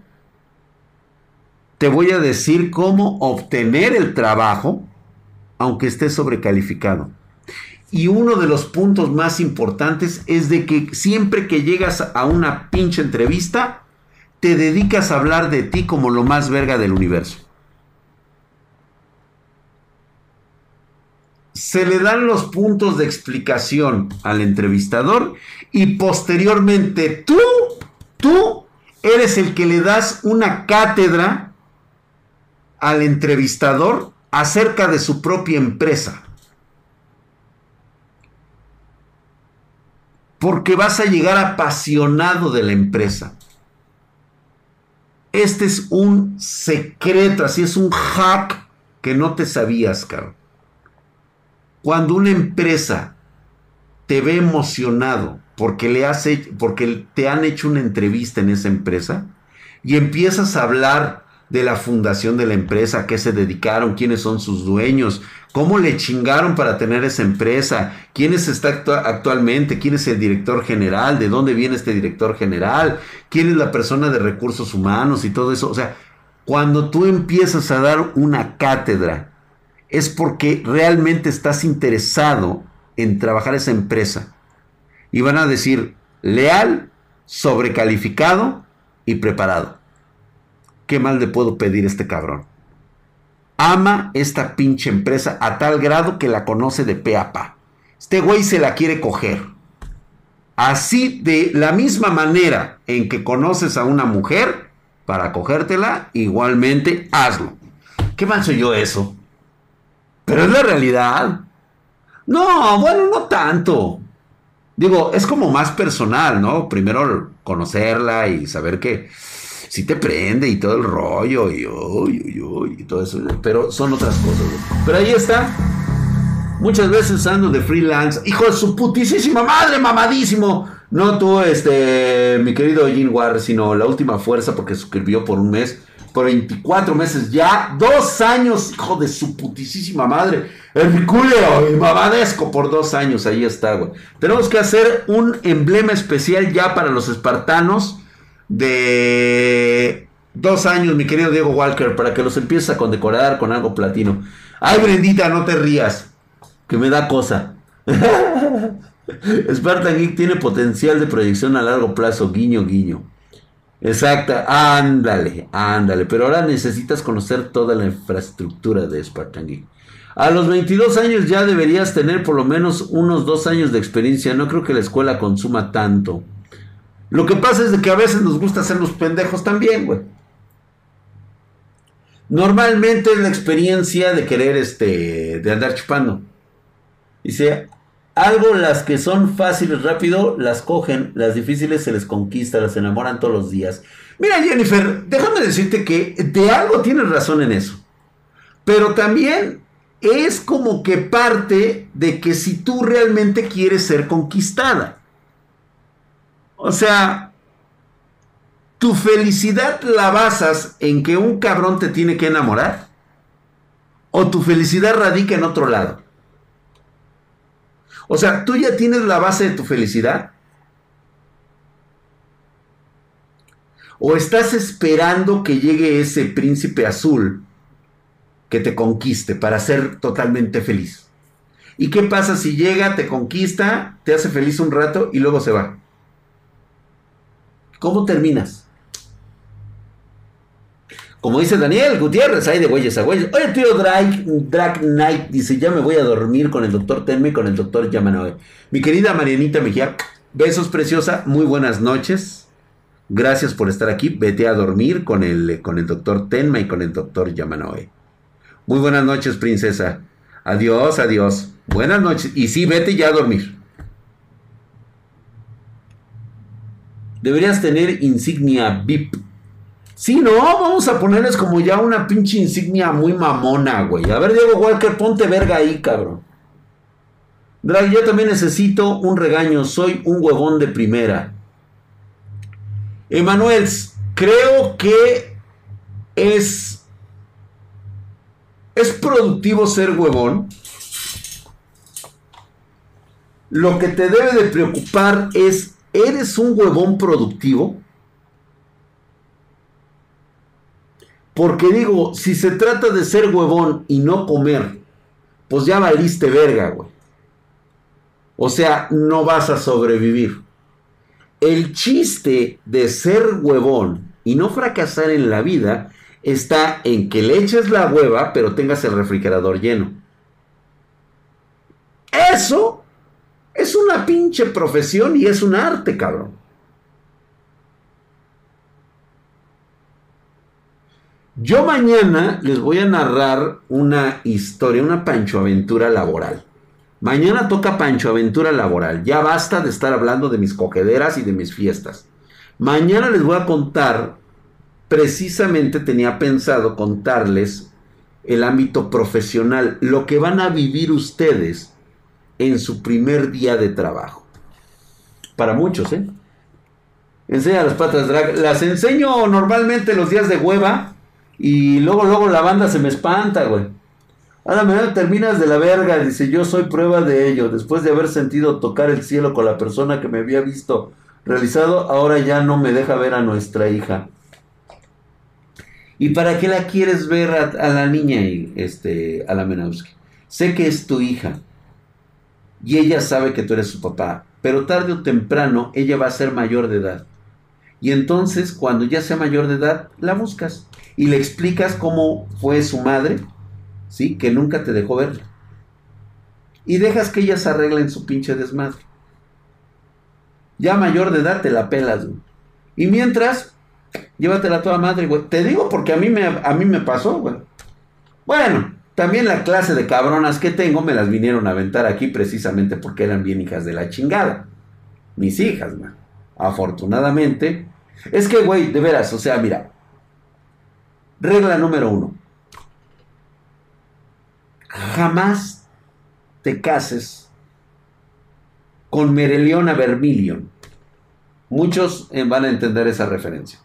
te voy a decir cómo obtener el trabajo aunque estés sobrecalificado. Y uno de los puntos más importantes es de que siempre que llegas a una pinche entrevista, te dedicas a hablar de ti como lo más verga del universo. Se le dan los puntos de explicación al entrevistador y posteriormente tú, tú eres el que le das una cátedra al entrevistador acerca de su propia empresa. Porque vas a llegar apasionado de la empresa. Este es un secreto, así es un hack que no te sabías, cabrón. Cuando una empresa te ve emocionado porque, le porque te han hecho una entrevista en esa empresa y empiezas a hablar de la fundación de la empresa, a qué se dedicaron, quiénes son sus dueños, cómo le chingaron para tener esa empresa, quién está actualmente, quién es el director general, de dónde viene este director general, quién es la persona de recursos humanos y todo eso. O sea, cuando tú empiezas a dar una cátedra es porque realmente estás interesado en trabajar esa empresa. Y van a decir leal, sobrecalificado y preparado. ¿Qué mal le puedo pedir a este cabrón? Ama esta pinche empresa a tal grado que la conoce de pe a pa. Este güey se la quiere coger. Así de la misma manera en que conoces a una mujer para cogértela, igualmente hazlo. ¿Qué mal soy yo eso? Pero es la realidad. No, bueno, no tanto. Digo, es como más personal, ¿no? Primero conocerla y saber que si te prende y todo el rollo y, uy, uy, y todo eso. Pero son otras cosas. Pero ahí está. Muchas veces usando de freelance. Hijo de su putísima madre, mamadísimo. No tú, este, mi querido Jim War, sino la última fuerza porque suscribió por un mes por 24 meses ya, dos años, hijo de su putísima madre. Herculeo y Mamadesco por dos años, ahí está, güey. Tenemos que hacer un emblema especial ya para los espartanos de dos años, mi querido Diego Walker, para que los empieces a condecorar con algo platino. Ay, Brendita, no te rías, que me da cosa. [laughs] Spartan Geek tiene potencial de proyección a largo plazo, guiño, guiño. Exacto, ándale, ándale. Pero ahora necesitas conocer toda la infraestructura de Spartan. A los 22 años ya deberías tener por lo menos unos dos años de experiencia. No creo que la escuela consuma tanto. Lo que pasa es de que a veces nos gusta hacer los pendejos también, güey. Normalmente es la experiencia de querer, este, de andar chupando. Dice, Algo las que son fáciles rápido las cogen, las difíciles se les conquista, las enamoran todos los días. Mira Jennifer, déjame decirte que de algo tienes razón en eso. Pero también es como que parte de que si tú realmente quieres ser conquistada. O sea, tu felicidad la basas en que un cabrón te tiene que enamorar. O tu felicidad radica en otro lado. O sea, tú ya tienes la base de tu felicidad. O estás esperando que llegue ese príncipe azul que te conquiste para ser totalmente feliz. ¿Y qué pasa si llega, te conquista, te hace feliz un rato y luego se va? ¿Cómo terminas? Como dice Daniel Gutiérrez, hay de güeyes a güeyes. Oye, tío Drag, Knight dice, ya me voy a dormir con el doctor Tenme y con el doctor Yamanoe. Mi querida Marianita Mejía, besos preciosa, muy buenas noches. Gracias por estar aquí. Vete a dormir con el, con el doctor Tenma y con el doctor Yamanoe. Muy buenas noches, princesa. Adiós, adiós. Buenas noches. Y sí, vete ya a dormir. Deberías tener insignia VIP. Sí, no, vamos a ponerles como ya una pinche insignia muy mamona, güey. A ver, Diego Walker, ponte verga ahí, cabrón. Drag, yo también necesito un regaño. Soy un huevón de primera. Emanuel, creo que es ¿Es productivo ser huevón? Lo que te debe de preocupar es, ¿eres un huevón productivo? Porque digo, si se trata de ser huevón y no comer, pues ya valiste verga, güey. O sea, no vas a sobrevivir. El chiste de ser huevón y no fracasar en la vida está en que le eches la hueva, pero tengas el refrigerador lleno. Eso es una pinche profesión y es un arte, cabrón. Yo mañana les voy a narrar una historia, una Pancho Aventura laboral. Mañana toca Pancho Aventura laboral. Ya basta de estar hablando de mis cogederas y de mis fiestas. Mañana les voy a contar precisamente tenía pensado contarles el ámbito profesional, lo que van a vivir ustedes en su primer día de trabajo. Para muchos, ¿eh? Enseña las patas drag. Las enseño normalmente los días de hueva y luego, luego la banda se me espanta, güey. A la mañana terminas de la verga, dice, yo soy prueba de ello. Después de haber sentido tocar el cielo con la persona que me había visto realizado, ahora ya no me deja ver a nuestra hija. ¿Y para qué la quieres ver a, la niña, este, a la Menowski? Sé que es tu hija y ella sabe que tú eres su papá, pero tarde o temprano ella va a ser mayor de edad. Y entonces, cuando ya sea mayor de edad, la buscas y le explicas cómo fue su madre, ¿sí? Que nunca te dejó verla. Y dejas que ella se arregle en su pinche desmadre. Ya mayor de edad te la pelas, Y mientras, Llévatela toda madre, güey. Te digo porque a mí me, a mí me pasó, güey. Bueno, también la clase de cabronas que tengo me las vinieron a aventar aquí precisamente porque eran bien hijas de la chingada. Mis hijas, güey. Afortunadamente. Es que, güey, de veras, o sea, mira. Regla número uno. Jamás te cases con Mereliona Vermilion. Muchos van a entender esa referencia.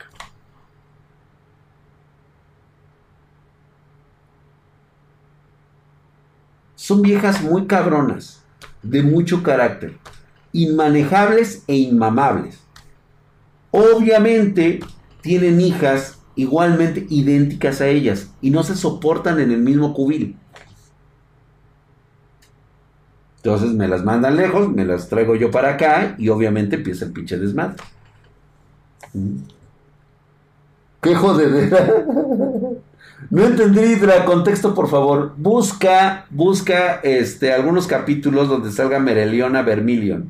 Son viejas muy cabronas, de mucho carácter, inmanejables e inmamables. Obviamente tienen hijas igualmente idénticas a ellas y no se soportan en el mismo cubil. Entonces me las mandan lejos, me las traigo yo para acá y obviamente empieza el pinche desmadre. ¿Mm? ¡Qué jodedera! [laughs] No entendí, Hidra, contexto por favor. Busca, busca este, algunos capítulos donde salga Mereliona Vermilion.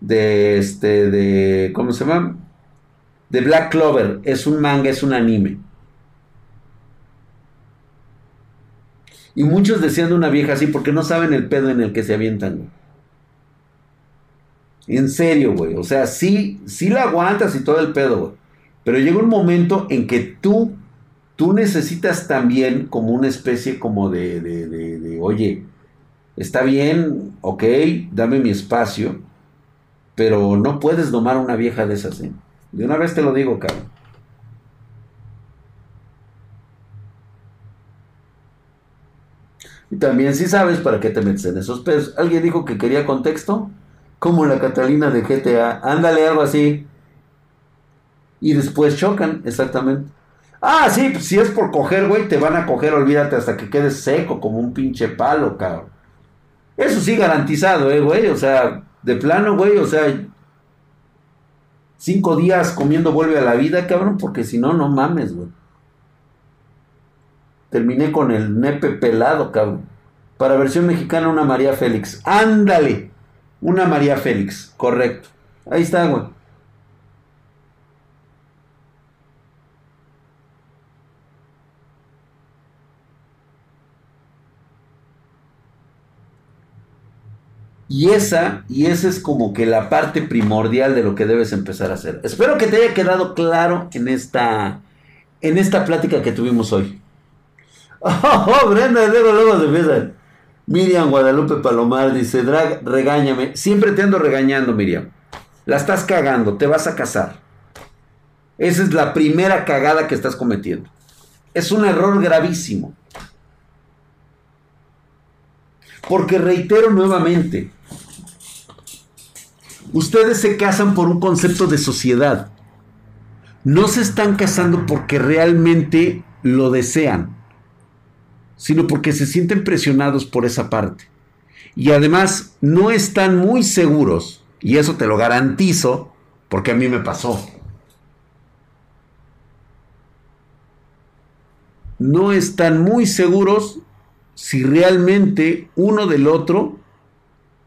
De este, de, ¿cómo se llama? De Black Clover. Es un manga, es un anime. Y muchos decían de una vieja así porque no saben el pedo en el que se avientan. En serio, güey. O sea, sí, sí la aguantas y todo el pedo, güey. Pero llega un momento en que tú, tú necesitas también como una especie como de, de, de, oye, está bien, ok, dame mi espacio, pero no puedes domar a una vieja de esas, ¿eh? De una vez te lo digo, cabrón. Y también si sabes para qué te metes en esos pedos. ¿Alguien dijo que quería contexto? Como la Catalina de GTA. Ándale, algo así. Y después chocan, exactamente. Ah, sí, pues si es por coger, güey, te van a coger, olvídate, hasta que quedes seco como un pinche palo, cabrón. Eso sí garantizado, eh, güey. O sea, de plano, güey, o sea, cinco días comiendo vuelve a la vida, cabrón, porque si no, no mames, güey. Terminé con el nepe pelado, cabrón. Para versión mexicana, una María Félix. Ándale. Una María Félix, correcto. Ahí está, güey. Y esa, y esa es como que la parte primordial de lo que debes empezar a hacer. Espero que te haya quedado claro en esta, en esta plática que tuvimos hoy. [laughs] Oh, Brenda, luego, luego se empiezan. Miriam Guadalupe Palomar dice, Drag, regáñame. Siempre te ando regañando, Miriam. La estás cagando, te vas a casar. Esa es la primera cagada que estás cometiendo. Es un error gravísimo. Porque reitero nuevamente, ustedes se casan por un concepto de sociedad. No se están casando porque realmente lo desean sino porque se sienten presionados por esa parte. Y además no están muy seguros, y eso te lo garantizo, porque a mí me pasó. No están muy seguros si realmente uno del otro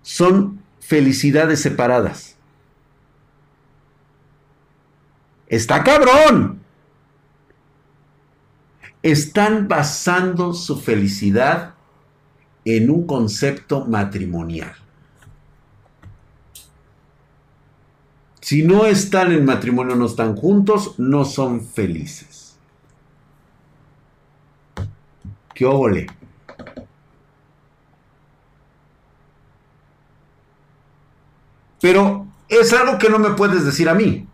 son felicidades separadas. Está cabrón están basando su felicidad en un concepto matrimonial. Si no están en matrimonio, no están juntos, no son felices. ¿Qué óvole? Pero es algo que no me puedes decir a mí.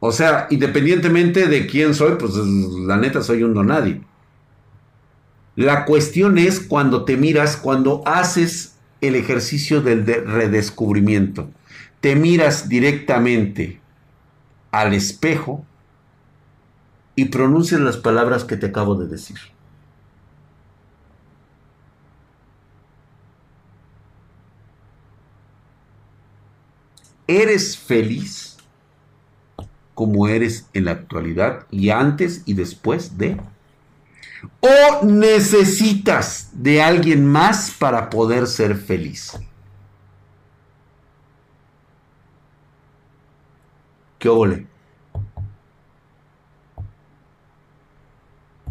O sea, independientemente de quién soy, pues la neta soy un donadie. La cuestión es cuando te miras, cuando haces el ejercicio del redescubrimiento. Te miras directamente al espejo y pronuncias las palabras que te acabo de decir. ¿Eres feliz? como eres en la actualidad y antes y después de? ¿O necesitas de alguien más para poder ser feliz? ¿Qué ole?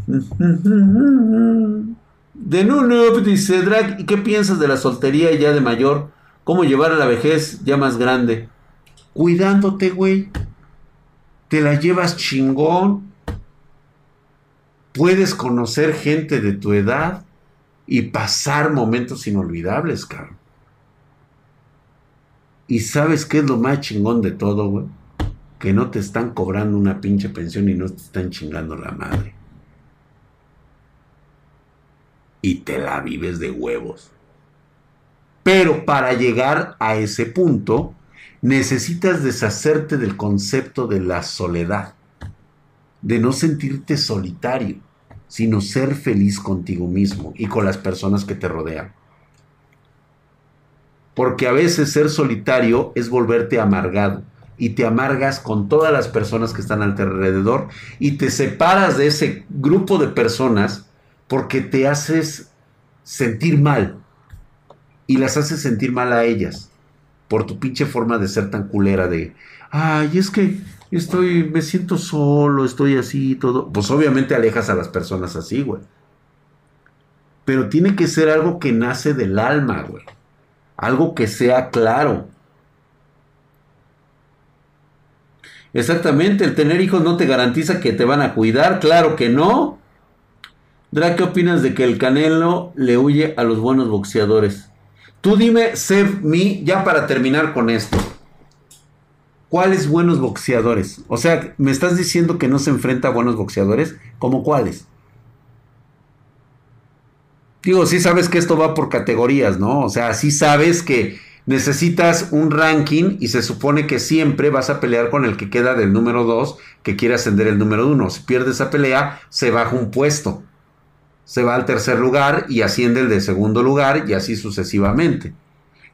[laughs] De nuevo dice Drag, ¿y qué piensas de la soltería ya de mayor? ¿Cómo llevar a la vejez ya más grande? Cuidándote, güey te la llevas chingón, puedes conocer gente de tu edad y pasar momentos inolvidables, cabrón. Y sabes qué es lo más chingón de todo, güey? Que no te están cobrando una pinche pensión y no te están chingando la madre. Y te la vives de huevos. Pero para llegar a ese punto, necesitas deshacerte del concepto de la soledad, de no sentirte solitario, sino ser feliz contigo mismo y con las personas que te rodean. Porque a veces ser solitario es volverte amargado y te amargas con todas las personas que están alrededor y te separas de ese grupo de personas porque te haces sentir mal y las haces sentir mal a ellas por tu pinche forma de ser tan culera de, ay, es que estoy, me siento solo, estoy así y todo. Pues obviamente alejas a las personas así, güey. Pero tiene que ser algo que nace del alma, güey. Algo que sea claro. Exactamente, el tener hijos no te garantiza que te van a cuidar, claro que no. Dra, ¿qué opinas de que el Canelo le huye a los buenos boxeadores? Tú dime, Save Me, ya para terminar con esto. ¿Cuáles buenos boxeadores? O sea, ¿me estás diciendo que no se enfrenta a buenos boxeadores? ¿Cómo cuáles? Digo, sí sabes que esto va por categorías, ¿no? O sea, sí sabes que necesitas un ranking y se supone que siempre vas a pelear con el que queda del número 2 que quiere ascender el número 1. Si pierdes esa pelea, se baja un puesto. Se va al tercer lugar y asciende el de segundo lugar y así sucesivamente.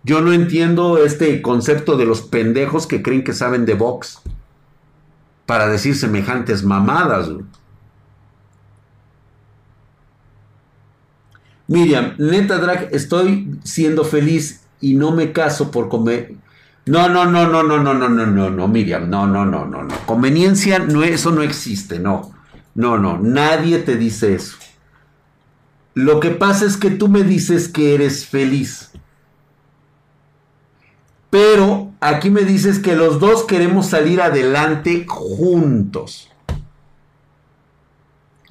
Yo no entiendo este concepto de los pendejos que creen que saben de box para decir semejantes mamadas. Miriam, neta drag, estoy siendo feliz y no me caso por comer. No, no, no, no, no, no, no, no, no, no, Miriam, no, no, no, no, no. Conveniencia, no, eso no existe, no. No, no, nadie te dice eso. Lo que pasa es que tú me dices que eres feliz. Pero aquí me dices que los dos queremos salir adelante juntos.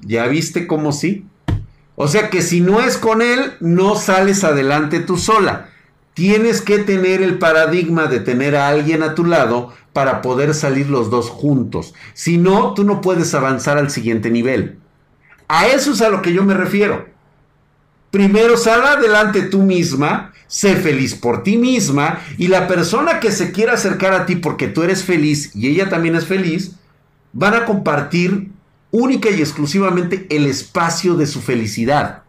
¿Ya viste cómo sí? O sea que si no es con él, no sales adelante tú sola. Tienes que tener el paradigma de tener a alguien a tu lado para poder salir los dos juntos. Si no, tú no puedes avanzar al siguiente nivel. A eso es a lo que yo me refiero. Primero sal adelante tú misma, sé feliz por ti misma y la persona que se quiera acercar a ti porque tú eres feliz y ella también es feliz, van a compartir única y exclusivamente el espacio de su felicidad.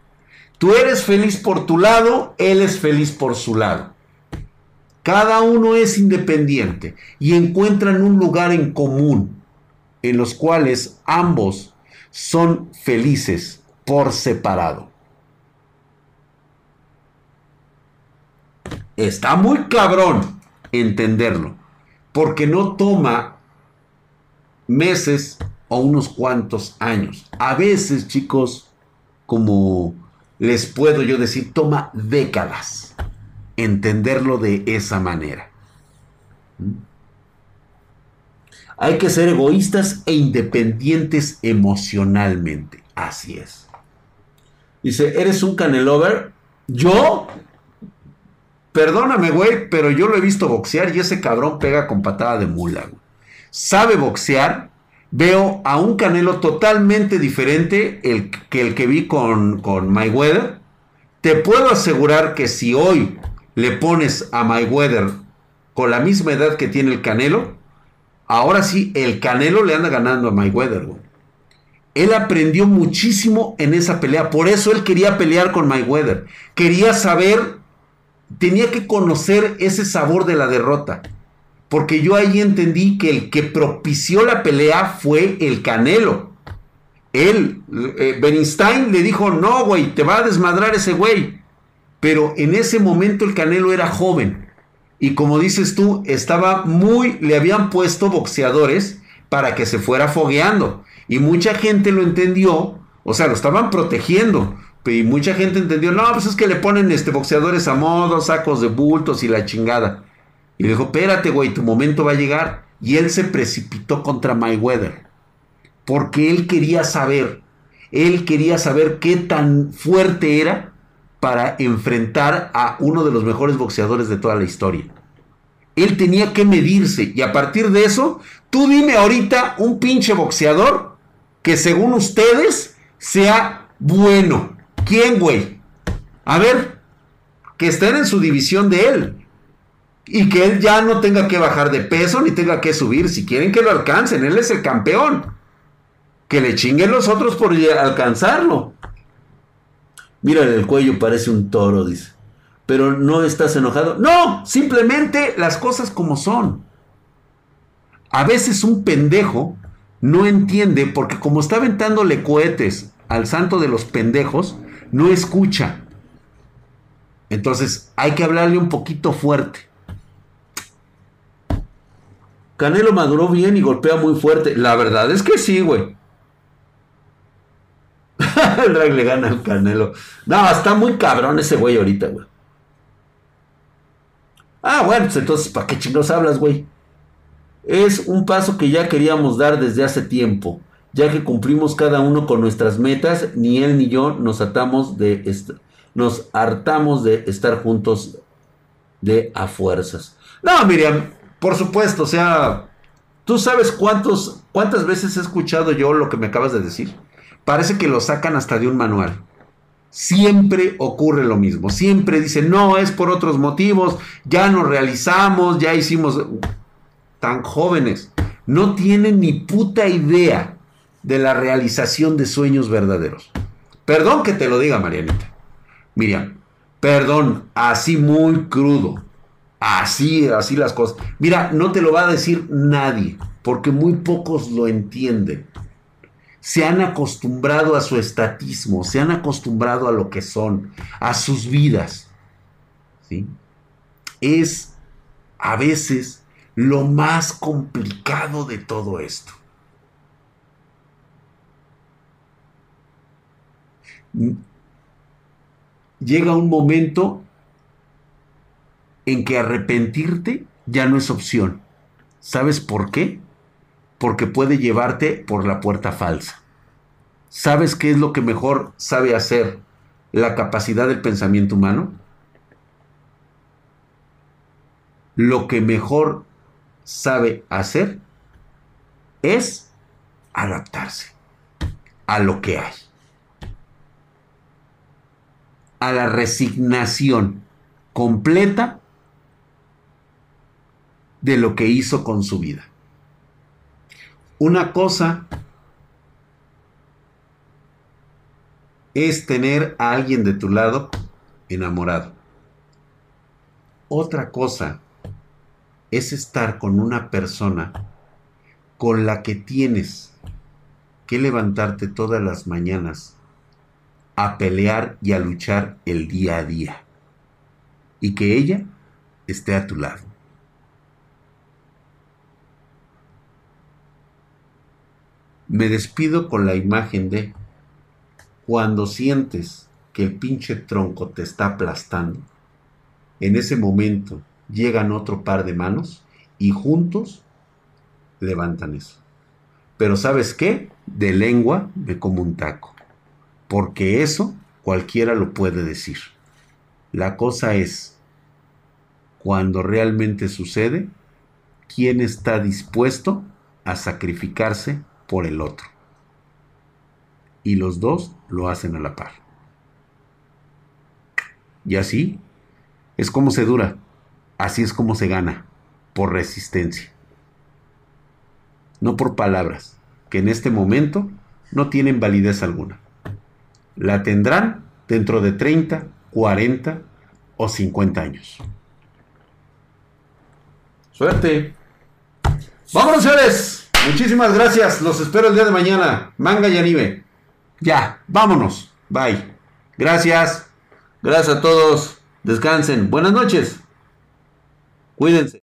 Tú eres feliz por tu lado, él es feliz por su lado. Cada uno es independiente y encuentran un lugar en común en los cuales ambos son felices por separado. Está muy cabrón entenderlo, porque no toma meses o unos cuantos años. A veces, chicos, como les puedo yo decir, toma décadas entenderlo de esa manera. ¿Mm? Hay que ser egoístas e independientes emocionalmente. Así es. Dice, ¿eres un canelover? ¿Yo? Perdóname, güey, pero yo lo he visto boxear y ese cabrón pega con patada de mula. Sabe boxear, veo a un Canelo totalmente diferente el, que el que vi con, con Mayweather. Te puedo asegurar que si hoy le pones a Mayweather con la misma edad que tiene el Canelo, ahora sí, el Canelo le anda ganando a Mayweather. Él aprendió muchísimo en esa pelea, por eso él quería pelear con Mayweather. Quería saber, tenía que conocer ese sabor de la derrota. Porque yo ahí entendí que el que propició la pelea fue el Canelo. Él, eh, le dijo, no, güey, te va a desmadrar ese güey. Pero en ese momento el Canelo era joven. Y como dices tú, estaba muy, le habían puesto boxeadores para que se fuera fogueando. Y mucha gente lo entendió, o sea, lo estaban protegiendo. Y mucha gente entendió, no, pues es que le ponen este, boxeadores a modo, sacos de bultos y la chingada. Y le dijo, espérate, güey, tu momento va a llegar. Y él se precipitó contra Mayweather. Porque él quería saber, él quería saber qué tan fuerte era para enfrentar a uno de los mejores boxeadores de toda la historia. Él tenía que medirse. Y a partir de eso, tú dime ahorita un pinche boxeador que según ustedes sea bueno. ¿Quién, güey? A ver, que estén en su división de él y que él ya no tenga que bajar de peso ni tenga que subir. Si quieren que lo alcancen, él es el campeón. Que le chinguen los otros por alcanzarlo. Mira, el cuello parece un toro, dice. Pero no estás enojado. No, simplemente las cosas como son. A veces un pendejo no entiende porque como está aventándole cohetes al santo de los pendejos, no escucha. Entonces hay que hablarle un poquito fuerte. Canelo maduró bien y golpea muy fuerte. La verdad es que sí, güey. [laughs] el drag le gana al Canelo. No, está muy cabrón ese güey ahorita, güey. Ah, bueno, pues entonces, ¿para qué chingos hablas, güey? Es un paso que ya queríamos dar desde hace tiempo, ya que cumplimos cada uno con nuestras metas, ni él ni yo nos atamos de nos hartamos de estar juntos de a fuerzas. No, Miriam, por supuesto, o sea, tú sabes cuántas veces he escuchado yo lo que me acabas de decir. Parece que lo sacan hasta de un manual. Siempre ocurre lo mismo. Siempre dicen, no, es por otros motivos, ya nos realizamos, ya hicimos... Tan jóvenes, no tienen ni puta idea de la realización de sueños verdaderos. Perdón que te lo diga, Marianita. Miriam, perdón, así muy crudo. Así, así las cosas. Mira, no te lo va a decir nadie, porque muy pocos lo entienden se han acostumbrado a su estatismo, se han acostumbrado a lo que son, a sus vidas. ¿sí? Es a veces lo más complicado de todo esto. Llega un momento en que arrepentirte ya no es opción. ¿Sabes por qué? porque puede llevarte por la puerta falsa. ¿Sabes qué es lo que mejor sabe hacer la capacidad del pensamiento humano? Lo que mejor sabe hacer es adaptarse a lo que hay. A la resignación completa de lo que hizo con su vida. Una cosa es tener a alguien de tu lado enamorado. Otra cosa es estar con una persona con la que tienes que levantarte todas las mañanas a pelear y a luchar el día a día. Y que ella esté a tu lado. Me despido con la imagen de cuando sientes que el pinche tronco te está aplastando. En ese momento llegan otro par de manos y juntos levantan eso. Pero ¿sabes qué? De lengua me como un taco. Porque eso cualquiera lo puede decir. La cosa es, cuando realmente sucede, ¿quién está dispuesto a sacrificarse por el otro. Y los dos lo hacen a la par. Y así es como se dura, así es como se gana, por resistencia. No por palabras, que en este momento no tienen validez alguna. La tendrán dentro de 30, 40 o 50 años. Suerte. Vámonos, señores. Muchísimas gracias. Los espero el día de mañana. Manga y anime. Ya, vámonos. Bye. Gracias. Gracias a todos. Descansen. Buenas noches. Cuídense.